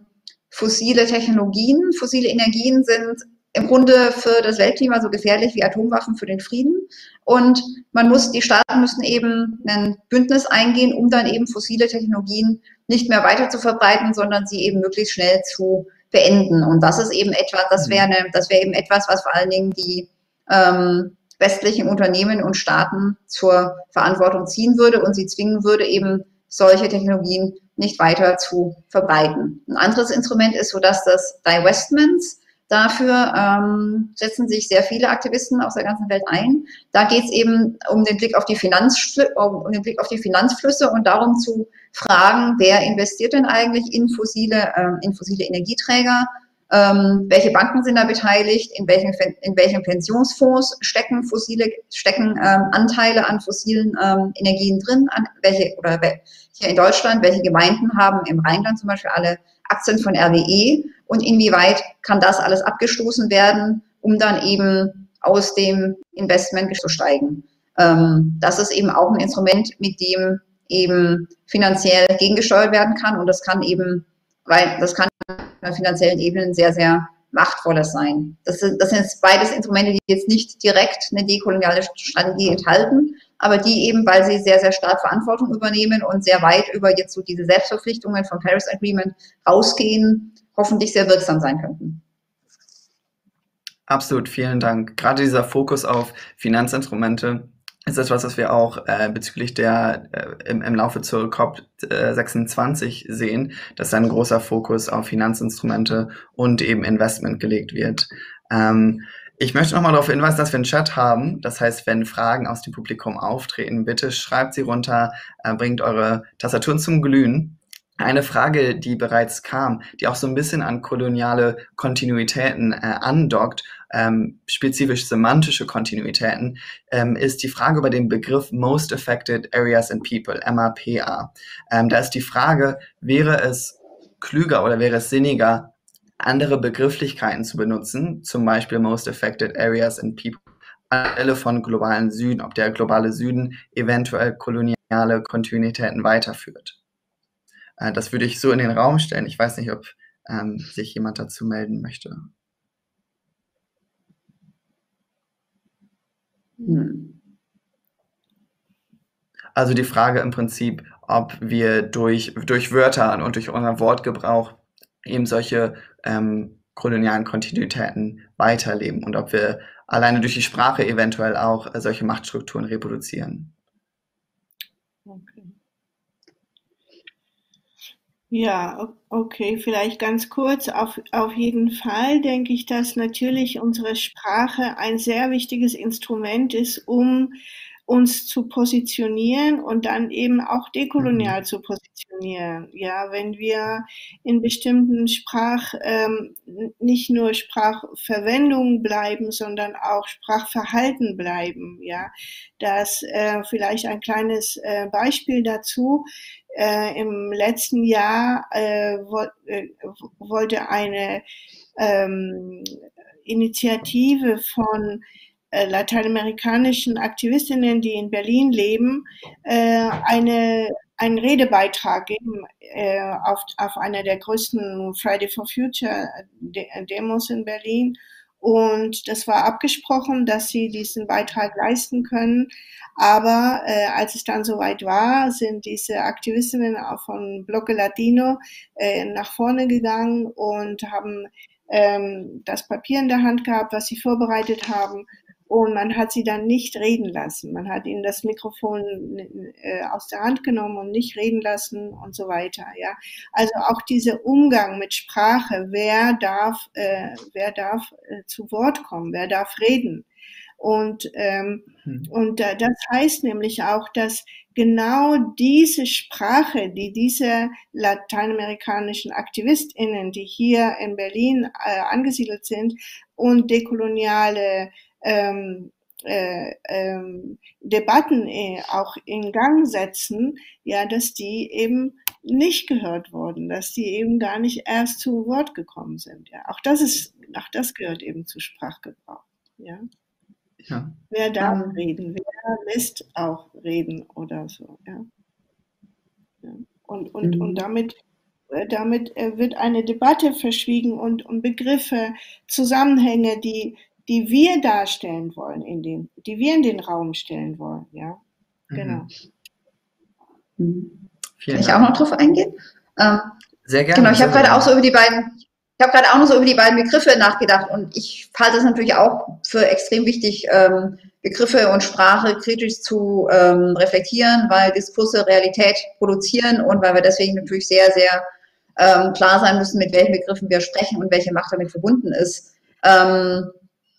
fossile Technologien, fossile Energien sind im Grunde für das Weltklima so gefährlich wie Atomwaffen für den Frieden. Und man muss, die Staaten müssen eben ein Bündnis eingehen, um dann eben fossile Technologien nicht mehr weiter zu verbreiten, sondern sie eben möglichst schnell zu beenden. Und das ist eben etwas, das wäre das wäre eben etwas, was vor allen Dingen die ähm, westlichen Unternehmen und Staaten zur Verantwortung ziehen würde und sie zwingen würde, eben solche Technologien nicht weiter zu verbreiten. Ein anderes Instrument ist so, dass das Divestments Dafür ähm, setzen sich sehr viele Aktivisten aus der ganzen Welt ein. Da geht es eben um den Blick auf die Finanzflüsse, um den Blick auf die Finanzflüsse und darum zu fragen, wer investiert denn eigentlich in fossile, ähm, in fossile Energieträger? Ähm, welche Banken sind da beteiligt? In welchen, in welchen Pensionsfonds stecken fossile, stecken ähm, Anteile an fossilen ähm, Energien drin? An welche, oder hier in Deutschland, welche Gemeinden haben im Rheinland zum Beispiel alle Aktien von RWE? Und inwieweit kann das alles abgestoßen werden, um dann eben aus dem Investment zu steigen? Ähm, das ist eben auch ein Instrument, mit dem eben finanziell gegengesteuert werden kann. Und das kann eben, weil das kann auf finanziellen Ebenen sehr, sehr machtvolles sein. Das sind, das sind beides Instrumente, die jetzt nicht direkt eine dekoloniale Strategie enthalten, aber die eben, weil sie sehr, sehr stark Verantwortung übernehmen und sehr weit über jetzt so diese Selbstverpflichtungen vom Paris Agreement rausgehen, hoffentlich sehr wirksam sein könnten. Absolut, vielen Dank. Gerade dieser Fokus auf Finanzinstrumente ist etwas, was wir auch äh, bezüglich der äh, im, im Laufe zur COP26 äh, sehen, dass ein großer Fokus auf Finanzinstrumente und eben Investment gelegt wird. Ähm, ich möchte nochmal darauf hinweisen, dass wir einen Chat haben. Das heißt, wenn Fragen aus dem Publikum auftreten, bitte schreibt sie runter, äh, bringt eure Tastaturen zum Glühen. Eine Frage, die bereits kam, die auch so ein bisschen an koloniale Kontinuitäten äh, andockt, ähm, spezifisch semantische Kontinuitäten, ähm, ist die Frage über den Begriff Most Affected Areas and People, MAPA. Ähm, da ist die Frage, wäre es klüger oder wäre es sinniger, andere Begrifflichkeiten zu benutzen, zum Beispiel Most Affected Areas and People, anstelle von globalen Süden, ob der globale Süden eventuell koloniale Kontinuitäten weiterführt. Äh, das würde ich so in den Raum stellen. Ich weiß nicht, ob ähm, sich jemand dazu melden möchte. Hm. Also die Frage im Prinzip, ob wir durch, durch Wörter und durch unseren Wortgebrauch eben solche ähm, kolonialen Kontinuitäten weiterleben und ob wir alleine durch die Sprache eventuell auch äh, solche Machtstrukturen reproduzieren. Okay. Ja, okay, vielleicht ganz kurz. Auf, auf jeden Fall denke ich, dass natürlich unsere Sprache ein sehr wichtiges Instrument ist, um uns zu positionieren und dann eben auch dekolonial mhm. zu positionieren. Ja, wenn wir in bestimmten Sprach, ähm, nicht nur Sprachverwendung bleiben, sondern auch Sprachverhalten bleiben. Ja, das äh, vielleicht ein kleines äh, Beispiel dazu. Äh, Im letzten Jahr äh, wo, äh, wollte eine ähm, Initiative von äh, lateinamerikanischen Aktivistinnen, die in Berlin leben, äh, eine, einen Redebeitrag geben äh, auf, auf einer der größten Friday for Future Demos in Berlin. Und das war abgesprochen, dass sie diesen Beitrag leisten können. Aber äh, als es dann soweit war, sind diese Aktivistinnen auch von Bloque Latino äh, nach vorne gegangen und haben ähm, das Papier in der Hand gehabt, was sie vorbereitet haben und man hat sie dann nicht reden lassen. Man hat ihnen das Mikrofon äh, aus der Hand genommen und nicht reden lassen und so weiter. Ja, also auch dieser Umgang mit Sprache. Wer darf, äh, wer darf äh, zu Wort kommen? Wer darf reden? Und ähm, hm. und das heißt nämlich auch, dass genau diese Sprache, die diese lateinamerikanischen AktivistInnen, die hier in Berlin äh, angesiedelt sind und dekoloniale ähm, äh, ähm, Debatten äh, auch in Gang setzen, ja, dass die eben nicht gehört wurden, dass die eben gar nicht erst zu Wort gekommen sind. Ja, auch das ist, auch das gehört eben zu Sprachgebrauch. Ja. ja. Wer darf um, reden? Wer lässt auch reden oder so? Ja. ja. Und, und, mhm. und damit äh, damit äh, wird eine Debatte verschwiegen und, und Begriffe, Zusammenhänge, die, die wir darstellen wollen, in den, die wir in den Raum stellen wollen. Ja, mhm. genau. Mhm. Kann ich auch noch drauf eingehen? Ähm, sehr gerne. Genau, ich habe gerade auch so über die beiden, ich habe gerade auch noch so über die beiden Begriffe nachgedacht und ich halte es natürlich auch für extrem wichtig, ähm, Begriffe und Sprache kritisch zu ähm, reflektieren, weil Diskurse Realität produzieren und weil wir deswegen natürlich sehr, sehr ähm, klar sein müssen, mit welchen Begriffen wir sprechen und welche Macht damit verbunden ist. Ähm,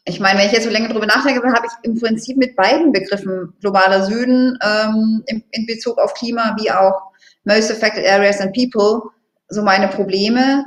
ich meine, wenn ich jetzt so länger drüber nachdenke, habe ich im Prinzip mit beiden Begriffen globaler Süden ähm, in, in, Bezug auf Klima wie auch Most Affected Areas and People so meine Probleme.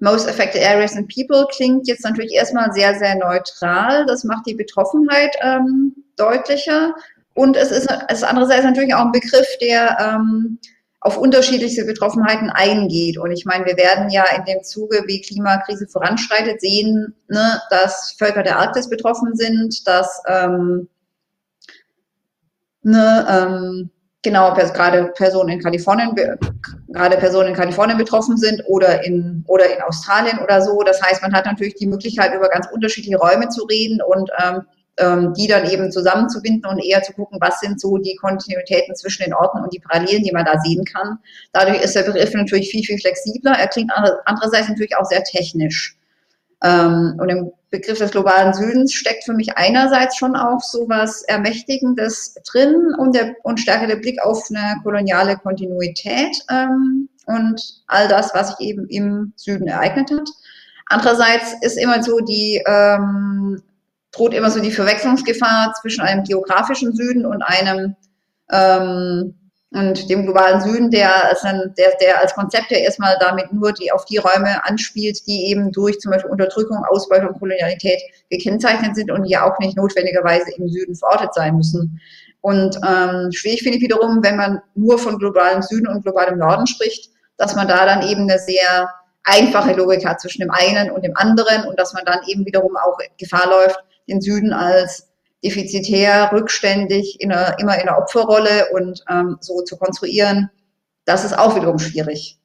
Most Affected Areas and People klingt jetzt natürlich erstmal sehr, sehr neutral. Das macht die Betroffenheit ähm, deutlicher. Und es ist, es ist andererseits natürlich auch ein Begriff, der ähm, auf unterschiedlichste Betroffenheiten eingeht. Und ich meine, wir werden ja in dem Zuge, wie Klimakrise voranschreitet, sehen, ne, dass Völker der Arktis betroffen sind, dass ähm, ne, ähm, genau gerade Personen in Kalifornien, gerade Personen in Kalifornien betroffen sind oder in oder in Australien oder so. Das heißt, man hat natürlich die Möglichkeit, über ganz unterschiedliche Räume zu reden und ähm, ähm, die dann eben zusammenzubinden und eher zu gucken, was sind so die Kontinuitäten zwischen den Orten und die Parallelen, die man da sehen kann. Dadurch ist der Begriff natürlich viel, viel flexibler. Er klingt andererseits natürlich auch sehr technisch. Ähm, und im Begriff des globalen Südens steckt für mich einerseits schon auch so was Ermächtigendes drin und, der, und stärker der Blick auf eine koloniale Kontinuität ähm, und all das, was sich eben im Süden ereignet hat. Andererseits ist immer so die ähm, droht immer so die Verwechslungsgefahr zwischen einem geografischen Süden und einem ähm, und dem globalen Süden, der als, der, der als Konzept ja erstmal damit nur die, auf die Räume anspielt, die eben durch zum Beispiel Unterdrückung, Ausbeutung, Kolonialität gekennzeichnet sind und die auch nicht notwendigerweise im Süden verortet sein müssen. Und ähm, schwierig finde ich wiederum, wenn man nur von globalem Süden und globalem Norden spricht, dass man da dann eben eine sehr einfache Logik hat zwischen dem einen und dem anderen und dass man dann eben wiederum auch Gefahr läuft, den Süden als defizitär, rückständig, in einer, immer in einer Opferrolle und ähm, so zu konstruieren, das ist auch wiederum schwierig.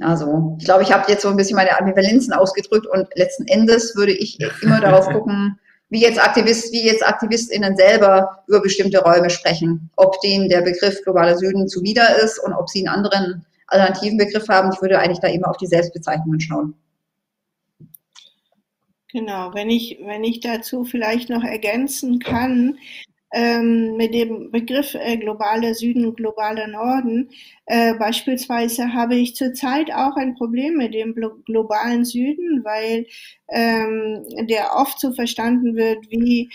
Also ich glaube, ich habe jetzt so ein bisschen meine Ambivalenzen ausgedrückt und letzten Endes würde ich immer darauf gucken, wie jetzt Aktivist, wie jetzt AktivistInnen selber über bestimmte Räume sprechen, ob denen der Begriff globaler Süden zuwider ist und ob sie einen anderen alternativen Begriff haben. Ich würde eigentlich da immer auf die Selbstbezeichnungen schauen. Genau, wenn ich, wenn ich dazu vielleicht noch ergänzen kann, ähm, mit dem Begriff äh, globaler Süden, globaler Norden. Äh, beispielsweise habe ich zurzeit auch ein Problem mit dem globalen Süden, weil ähm, der oft so verstanden wird, wie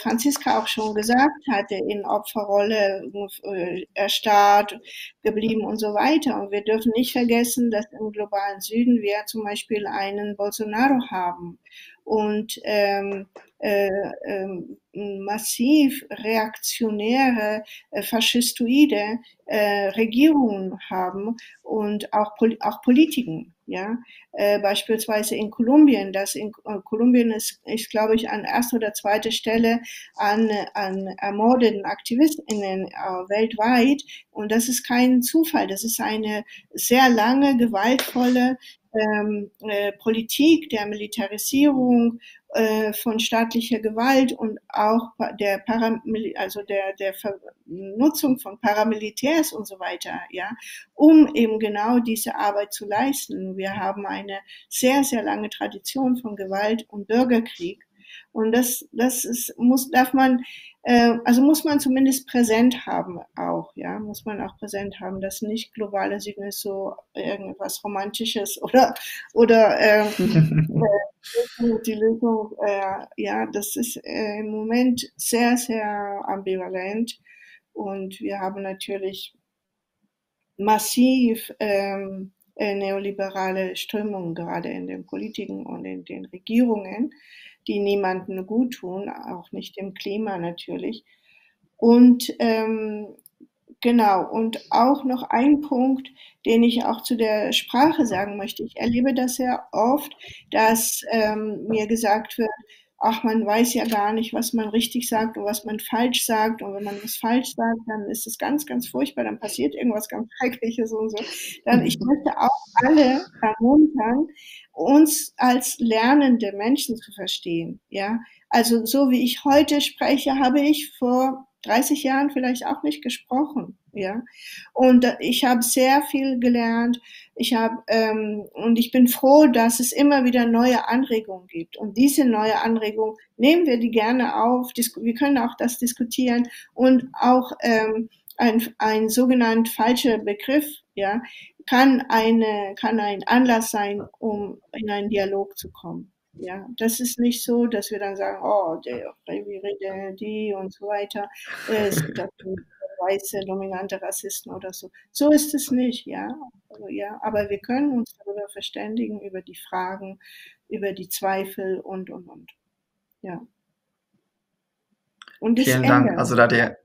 Franziska auch schon gesagt hatte, in Opferrolle äh, erstarrt geblieben und so weiter. Und wir dürfen nicht vergessen, dass im globalen Süden wir zum Beispiel einen Bolsonaro haben und ähm, äh, äh, massiv reaktionäre, äh, faschistoide äh, Regierungen haben und auch, auch Politiken. Ja, äh, beispielsweise in Kolumbien, das in äh, Kolumbien ist, ist, glaube ich, an erster oder zweiter Stelle an, an ermordeten AktivistInnen äh, weltweit. Und das ist kein Zufall. Das ist eine sehr lange, gewaltvolle ähm, äh, Politik der Militarisierung äh, von staatlicher Gewalt und auch der Paramil also der der Nutzung von Paramilitärs und so weiter, ja, um eben genau diese Arbeit zu leisten. Wir haben eine sehr sehr lange Tradition von Gewalt und Bürgerkrieg und das, das ist, muss, darf man, äh, also muss man zumindest präsent haben auch, ja, muss man auch präsent haben, dass nicht globale Süden ist so irgendwas Romantisches oder, oder äh, die Lösung, äh, ja, das ist äh, im Moment sehr, sehr ambivalent. Und wir haben natürlich massiv ähm, äh, neoliberale Strömungen gerade in den Politiken und in den Regierungen die niemandem gut tun, auch nicht dem Klima natürlich. Und ähm, genau, und auch noch ein Punkt, den ich auch zu der Sprache sagen möchte. Ich erlebe das sehr oft, dass ähm, mir gesagt wird, ach, man weiß ja gar nicht, was man richtig sagt und was man falsch sagt. Und wenn man was falsch sagt, dann ist es ganz, ganz furchtbar, dann passiert irgendwas ganz Schreckliches und so. Dann, ich möchte auch alle ermuntern, uns als lernende Menschen zu verstehen. Ja, also so wie ich heute spreche, habe ich vor 30 Jahren vielleicht auch nicht gesprochen. Ja, und ich habe sehr viel gelernt. Ich habe ähm, und ich bin froh, dass es immer wieder neue Anregungen gibt. Und diese neue Anregung nehmen wir die gerne auf. Wir können auch das diskutieren und auch ähm, ein, ein sogenannt falscher Begriff, ja, kann eine, kann ein Anlass sein, um in einen Dialog zu kommen. Ja, das ist nicht so, dass wir dann sagen, oh, der reviere die und so weiter. Es gibt weiße, dominante Rassisten oder so. So ist es nicht, ja. Also, ja. Aber wir können uns darüber verständigen, über die Fragen, über die Zweifel und, und, und. Ja. Und Vielen Dank. Also da der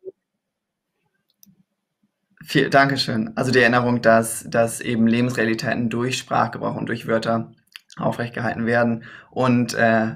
viel, Dankeschön. Also die Erinnerung, dass, dass eben Lebensrealitäten durch Sprachgebrauch und durch Wörter aufrechtgehalten werden und äh,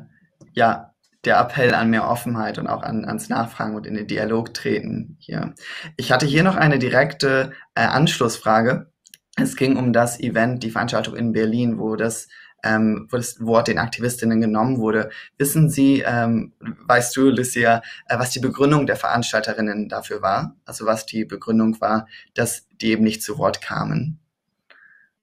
ja, der Appell an mehr Offenheit und auch an, ans Nachfragen und in den Dialog treten hier. Ich hatte hier noch eine direkte äh, Anschlussfrage. Es ging um das Event, die Veranstaltung in Berlin, wo das ähm, wo das Wort den Aktivistinnen genommen wurde. Wissen Sie, ähm, weißt du, Lucia, äh, was die Begründung der Veranstalterinnen dafür war? Also was die Begründung war, dass die eben nicht zu Wort kamen?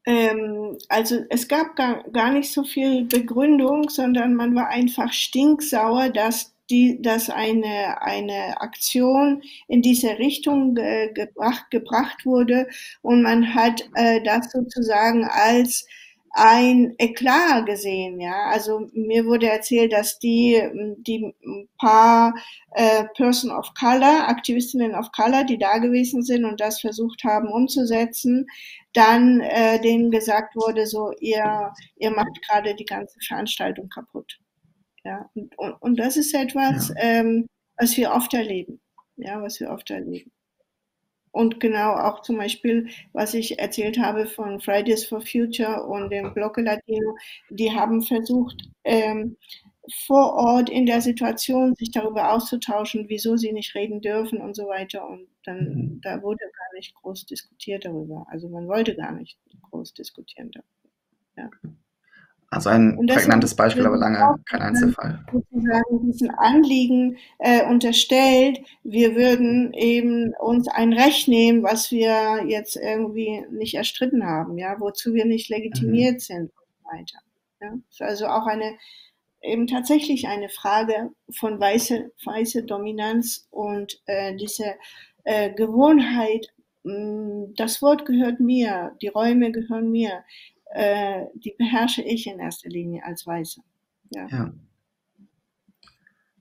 Ähm, also es gab gar, gar nicht so viel Begründung, sondern man war einfach stinksauer, dass die, dass eine, eine Aktion in diese Richtung äh, gebracht, gebracht wurde. Und man hat äh, das sozusagen als ein Eklat gesehen, ja. Also mir wurde erzählt, dass die, die paar äh, Person of Color, Aktivistinnen of Color, die da gewesen sind und das versucht haben umzusetzen, dann äh, denen gesagt wurde, so ihr, ihr macht gerade die ganze Veranstaltung kaputt. Ja, und, und, und das ist etwas, ja. ähm, was wir oft erleben. Ja, was wir oft erleben. Und genau auch zum Beispiel, was ich erzählt habe von Fridays for Future und dem Bloque Latino, die haben versucht, ähm, vor Ort in der Situation sich darüber auszutauschen, wieso sie nicht reden dürfen und so weiter. Und dann, mhm. da wurde gar nicht groß diskutiert darüber. Also man wollte gar nicht groß diskutieren darüber. Ja. Also ein prägnantes Beispiel, aber lange kein Einzelfall. Sozusagen diesen Anliegen äh, unterstellt, wir würden eben uns ein Recht nehmen, was wir jetzt irgendwie nicht erstritten haben, ja, wozu wir nicht legitimiert mhm. sind und so weiter. Ja. ist also auch eine eben tatsächlich eine Frage von weiße, weiße Dominanz und äh, diese äh, Gewohnheit, mh, mm, das Wort gehört mir, die Räume gehören mir äh, die beherrsche ich in erster Linie als Weiße. Ja. ja.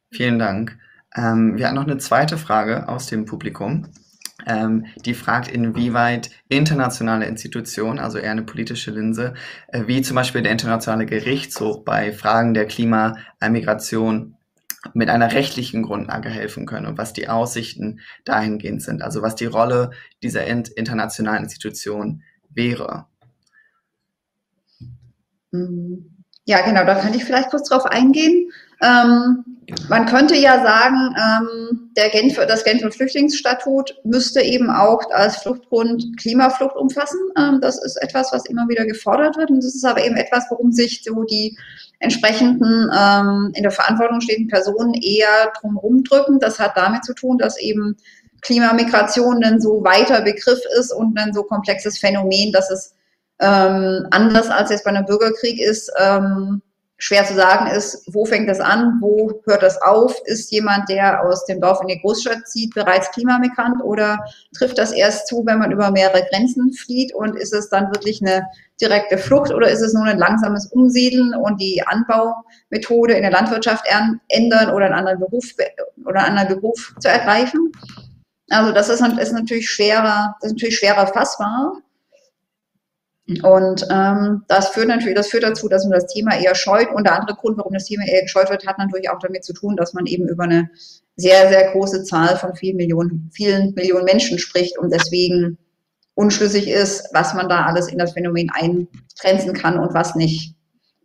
Vielen Dank. Ähm, wir hatten noch eine zweite Frage aus dem Publikum. Ähm, die fragt, inwieweit internationale Institutionen, also eher eine politische Linse, äh, wie zum Beispiel der Internationale Gerichtshof bei Fragen der Klimamigration mit einer rechtlichen Grundlage helfen können und was die Aussichten dahingehend sind, also was die Rolle dieser internationalen Institution wäre. Mhm. Ja, genau, da kann ich vielleicht kurz drauf eingehen. Ähm, man könnte ja sagen, ähm, der Genf, das Genfer Flüchtlingsstatut müsste eben auch als Fluchtgrund Klimaflucht umfassen. Ähm, das ist etwas, was immer wieder gefordert wird. Und das ist aber eben etwas, worum sich so die entsprechenden ähm, in der Verantwortung stehenden Personen eher drumherum drücken. Das hat damit zu tun, dass eben Klimamigration ein so weiter Begriff ist und ein so komplexes Phänomen, dass es ähm, anders als jetzt bei einem Bürgerkrieg ist, ähm, schwer zu sagen ist, wo fängt das an, wo hört das auf? Ist jemand, der aus dem Dorf in die Großstadt zieht, bereits klimamigrant oder trifft das erst zu, wenn man über mehrere Grenzen flieht und ist es dann wirklich eine direkte Flucht oder ist es nur ein langsames Umsiedeln und die Anbaumethode in der Landwirtschaft ändern oder einen anderen Beruf oder einen anderen Beruf zu ergreifen? Also das ist, ist natürlich schwerer, das ist natürlich schwerer fassbar. Und ähm, das führt natürlich, das führt dazu, dass man das Thema eher scheut. Und der andere Grund, warum das Thema eher gescheut wird, hat natürlich auch damit zu tun, dass man eben über eine sehr, sehr große Zahl von vielen Millionen, vielen Millionen Menschen spricht und deswegen unschlüssig ist, was man da alles in das Phänomen eingrenzen kann und was nicht.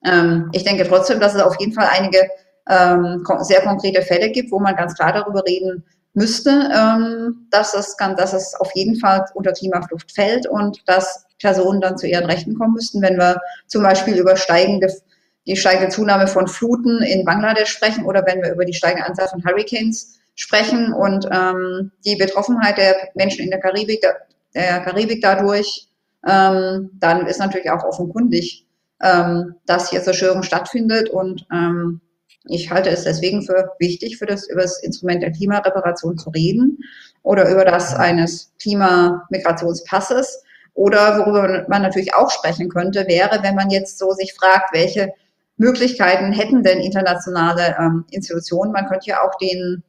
Ähm, ich denke trotzdem, dass es auf jeden Fall einige ähm, sehr konkrete Fälle gibt, wo man ganz klar darüber reden müsste, ähm, dass, es, dass es auf jeden Fall unter Klimaflucht fällt und dass Personen dann zu ihren Rechten kommen müssten, wenn wir zum Beispiel über steigende, die steigende Zunahme von Fluten in Bangladesch sprechen oder wenn wir über die steigende Anzahl von Hurricanes sprechen und ähm, die Betroffenheit der Menschen in der Karibik, der Karibik dadurch, ähm, dann ist natürlich auch offenkundig, ähm, dass hier Zerstörung stattfindet und ähm, ich halte es deswegen für wichtig, für das, über das Instrument der Klimareparation zu reden oder über das eines Klimamigrationspasses. Oder worüber man natürlich auch sprechen könnte, wäre, wenn man jetzt so sich fragt, welche Möglichkeiten hätten denn internationale ähm, Institutionen? Man könnte ja auch den,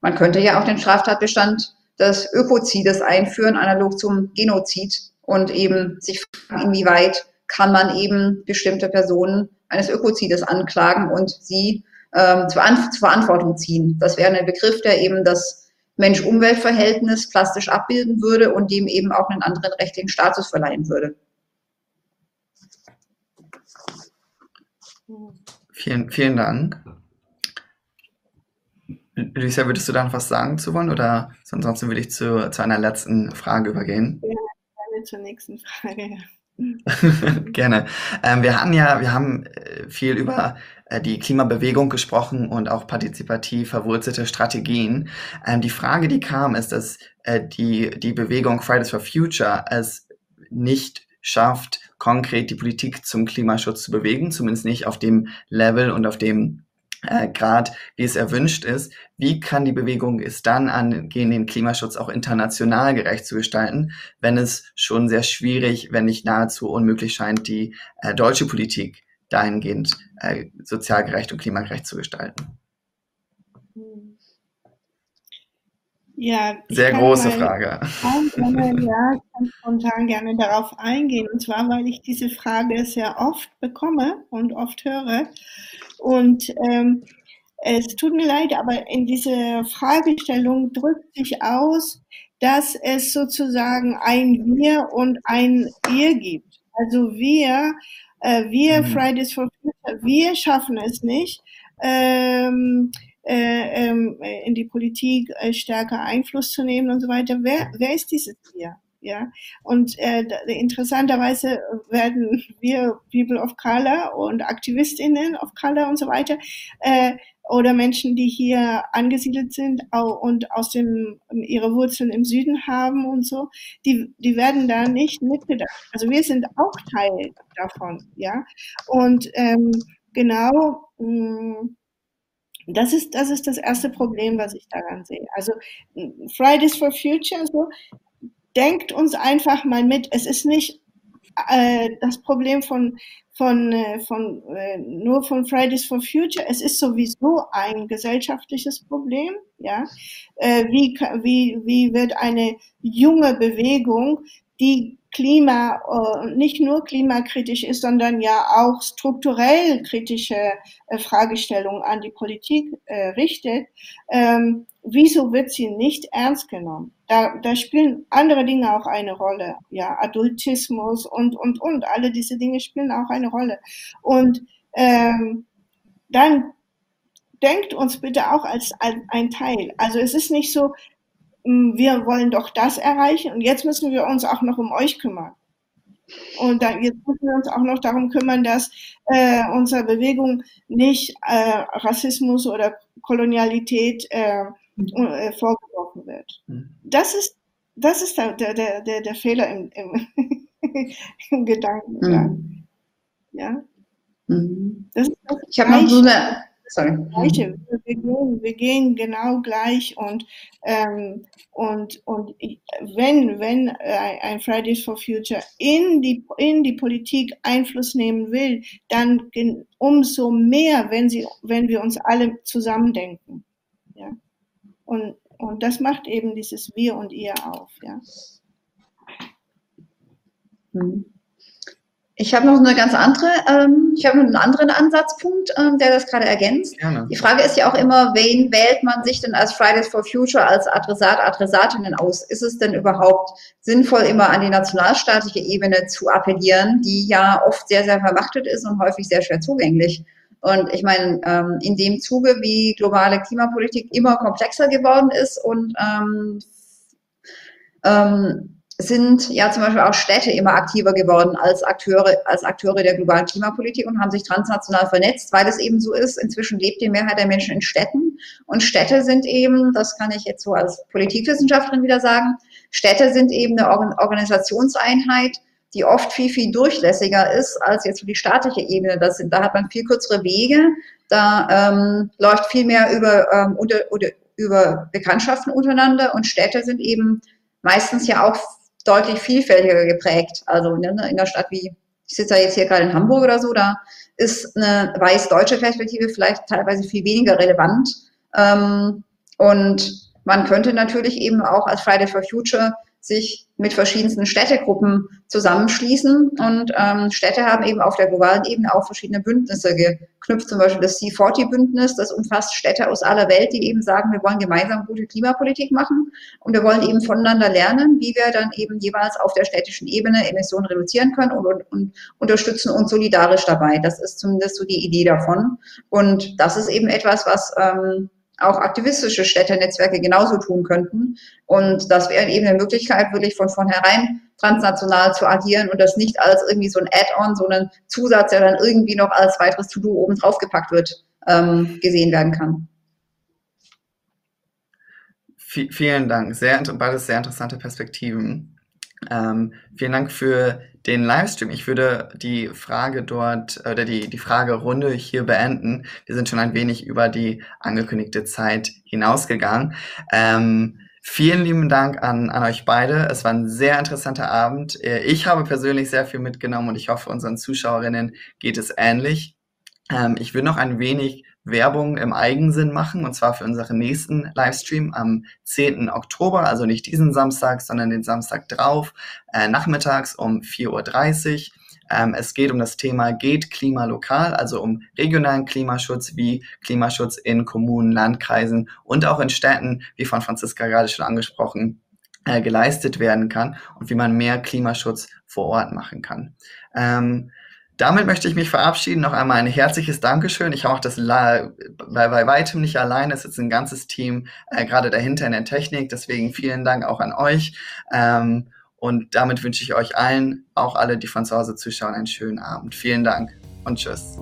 man könnte ja auch den Straftatbestand des Ökozides einführen, analog zum Genozid und eben sich fragen, inwieweit kann man eben bestimmte Personen eines Ökozides anklagen und sie ähm, zur, An zur Verantwortung ziehen. Das wäre ein Begriff, der eben das Mensch-Umwelt-Verhältnis plastisch abbilden würde und dem eben auch einen anderen rechtlichen Status verleihen würde. Vielen, vielen Dank. Lucia, würdest du da noch was sagen zu wollen oder ansonsten würde ich zu, zu einer letzten Frage übergehen? Ja, gerne zur nächsten Frage. Gerne. Ähm, wir hatten ja, wir haben äh, viel über äh, die Klimabewegung gesprochen und auch partizipativ verwurzelte Strategien. Ähm, die Frage, die kam, ist, dass äh, die, die Bewegung Fridays for Future es nicht schafft, konkret die Politik zum Klimaschutz zu bewegen, zumindest nicht auf dem Level und auf dem äh, Grad, wie es erwünscht ist. Wie kann die Bewegung es dann angehen, den Klimaschutz auch international gerecht zu gestalten, wenn es schon sehr schwierig, wenn nicht nahezu unmöglich scheint, die äh, deutsche Politik dahingehend äh, sozial gerecht und klimagerecht zu gestalten? Ja, sehr große Frage. Gerne, ja, ich kann spontan gerne darauf eingehen. Und zwar, weil ich diese Frage sehr oft bekomme und oft höre. Und ähm, es tut mir leid, aber in dieser Fragestellung drückt sich aus, dass es sozusagen ein Wir und ein Ihr gibt. Also wir, wir mhm. Fridays for Future, wir schaffen es nicht. Ähm, äh, ähm, in die Politik äh, stärker Einfluss zu nehmen und so weiter. Wer, wer ist dieses Wir? Ja, und äh, interessanterweise werden wir People of Color und Aktivistinnen of Color und so weiter äh, oder Menschen, die hier angesiedelt sind und aus dem ihre Wurzeln im Süden haben und so, die die werden da nicht mitgedacht. Also wir sind auch Teil davon, ja. Und ähm, genau mh, mm, das ist, das ist das erste Problem, was ich daran sehe. Also Fridays for Future, so, denkt uns einfach mal mit. Es ist nicht äh, das Problem von, von, äh, von äh, nur von Fridays for Future. Es ist sowieso ein gesellschaftliches Problem. Ja, äh, wie, wie, wie wird eine junge Bewegung, die Klima, äh, nicht nur klimakritisch ist, sondern ja auch strukturell kritische äh, Fragestellungen an die Politik richtet, ähm, wieso wird sie nicht ernst genommen? Da, da spielen andere Dinge auch eine Rolle, ja, Adultismus und, und, und, alle diese Dinge spielen auch eine Rolle. Und ähm, dann denkt uns bitte auch als ein, ein Teil. Also es ist nicht so, hm, wir wollen doch das erreichen und jetzt müssen wir uns auch noch um euch kümmern. Und dann, jetzt müssen wir uns auch noch darum kümmern, dass äh, unserer Bewegung nicht äh, Rassismus oder Kolonialität äh, äh, vorgeworfen wird. Mhm. Das ist, das ist der, der, der, der Fehler im, im, im Gedanken. Mhm. Ja. Mhm. Das ist das ich habe noch so eine, Sorry. Gleiche. Wir gehen, wir gehen genau gleich und, ähm, und, und wenn, wenn äh, ein Fridays for Future in die, in die Politik Einfluss nehmen will, dann umso mehr, wenn, sie, wenn wir uns alle zusammendenken. Und, und das macht eben dieses Wir und Ihr auf. Ja? Mhm. Ich habe noch eine ganz andere, ähm, ich habe einen anderen Ansatzpunkt, ähm, der das gerade ergänzt. Gerne. Die Frage ist ja auch immer, wen wählt man sich denn als Fridays for Future, als Adressat, Adressatinnen aus? Ist es denn überhaupt sinnvoll, immer an die nationalstaatliche Ebene zu appellieren, die ja oft sehr, sehr vermachtet ist und häufig sehr schwer zugänglich? Und ich meine, ähm, in dem Zuge, wie globale Klimapolitik immer komplexer geworden ist und ähm, ähm, sind ja zum Beispiel auch Städte immer aktiver geworden als Akteure, als Akteure der globalen Klimapolitik und haben sich transnational vernetzt, weil es eben so ist. Inzwischen lebt die Mehrheit der Menschen in Städten und Städte sind eben, das kann ich jetzt so als Politikwissenschaftlerin wieder sagen, Städte sind eben eine Organisationseinheit, die oft viel, viel durchlässiger ist als jetzt die staatliche Ebene. Das sind, da hat man viel kürzere Wege, da ähm, läuft viel mehr über, ähm, unter, oder, über Bekanntschaften untereinander und Städte sind eben meistens ja auch deutlich vielfältiger geprägt. Also in, in einer Stadt wie ich sitze ja jetzt hier gerade in Hamburg oder so, da ist eine weiß-deutsche Perspektive vielleicht teilweise viel weniger relevant. Ähm, und man könnte natürlich eben auch als Friday for Future sich mit verschiedensten Städtegruppen zusammenschließen. Und ähm, Städte haben eben auf der globalen Ebene auch verschiedene Bündnisse geknüpft, zum Beispiel das C40-Bündnis, das umfasst Städte aus aller Welt, die eben sagen, wir wollen gemeinsam gute Klimapolitik machen und wir wollen eben voneinander lernen, wie wir dann eben jeweils auf der städtischen Ebene Emissionen reduzieren können und, und, und unterstützen uns solidarisch dabei. Das ist zumindest so die Idee davon. Und das ist eben etwas, was ähm, auch aktivistische Städtenetzwerke genauso tun könnten. Und das wäre eben eine Möglichkeit, wirklich von vornherein transnational zu agieren und das nicht als irgendwie so ein Add-on, so ein Zusatz, der dann irgendwie noch als weiteres To-Do oben drauf gepackt wird, ähm, gesehen werden kann. Vielen Dank. Sehr, beides sehr interessante Perspektiven. Ähm, vielen Dank für den Livestream. Ich würde die Frage dort oder die, die Fragerunde hier beenden. Wir sind schon ein wenig über die angekündigte Zeit hinausgegangen. Ähm, vielen lieben Dank an, an euch beide. Es war ein sehr interessanter Abend. Äh, ich habe persönlich sehr viel mitgenommen und ich hoffe, unseren Zuschauerinnen geht es ähnlich. Ähm, ich will noch ein wenig Werbung im Eigensinn machen, und zwar für unseren nächsten Livestream am 10. Oktober, also nicht diesen Samstag, sondern den Samstag drauf, äh, nachmittags um 4.30 Uhr. Ähm, es geht um das Thema Geht Klima lokal, also um regionalen Klimaschutz, wie Klimaschutz in Kommunen, Landkreisen und auch in Städten, wie von Franziska gerade schon angesprochen, äh, geleistet werden kann und wie man mehr Klimaschutz vor Ort machen kann. Ähm, damit möchte ich mich verabschieden. Noch einmal ein herzliches Dankeschön. Ich mache das bei, bei weitem nicht allein. Es ist ein ganzes Team äh, gerade dahinter in der Technik. Deswegen vielen Dank auch an euch. Ähm, und damit wünsche ich euch allen, auch alle, die von zu Hause zuschauen, einen schönen Abend. Vielen Dank und tschüss.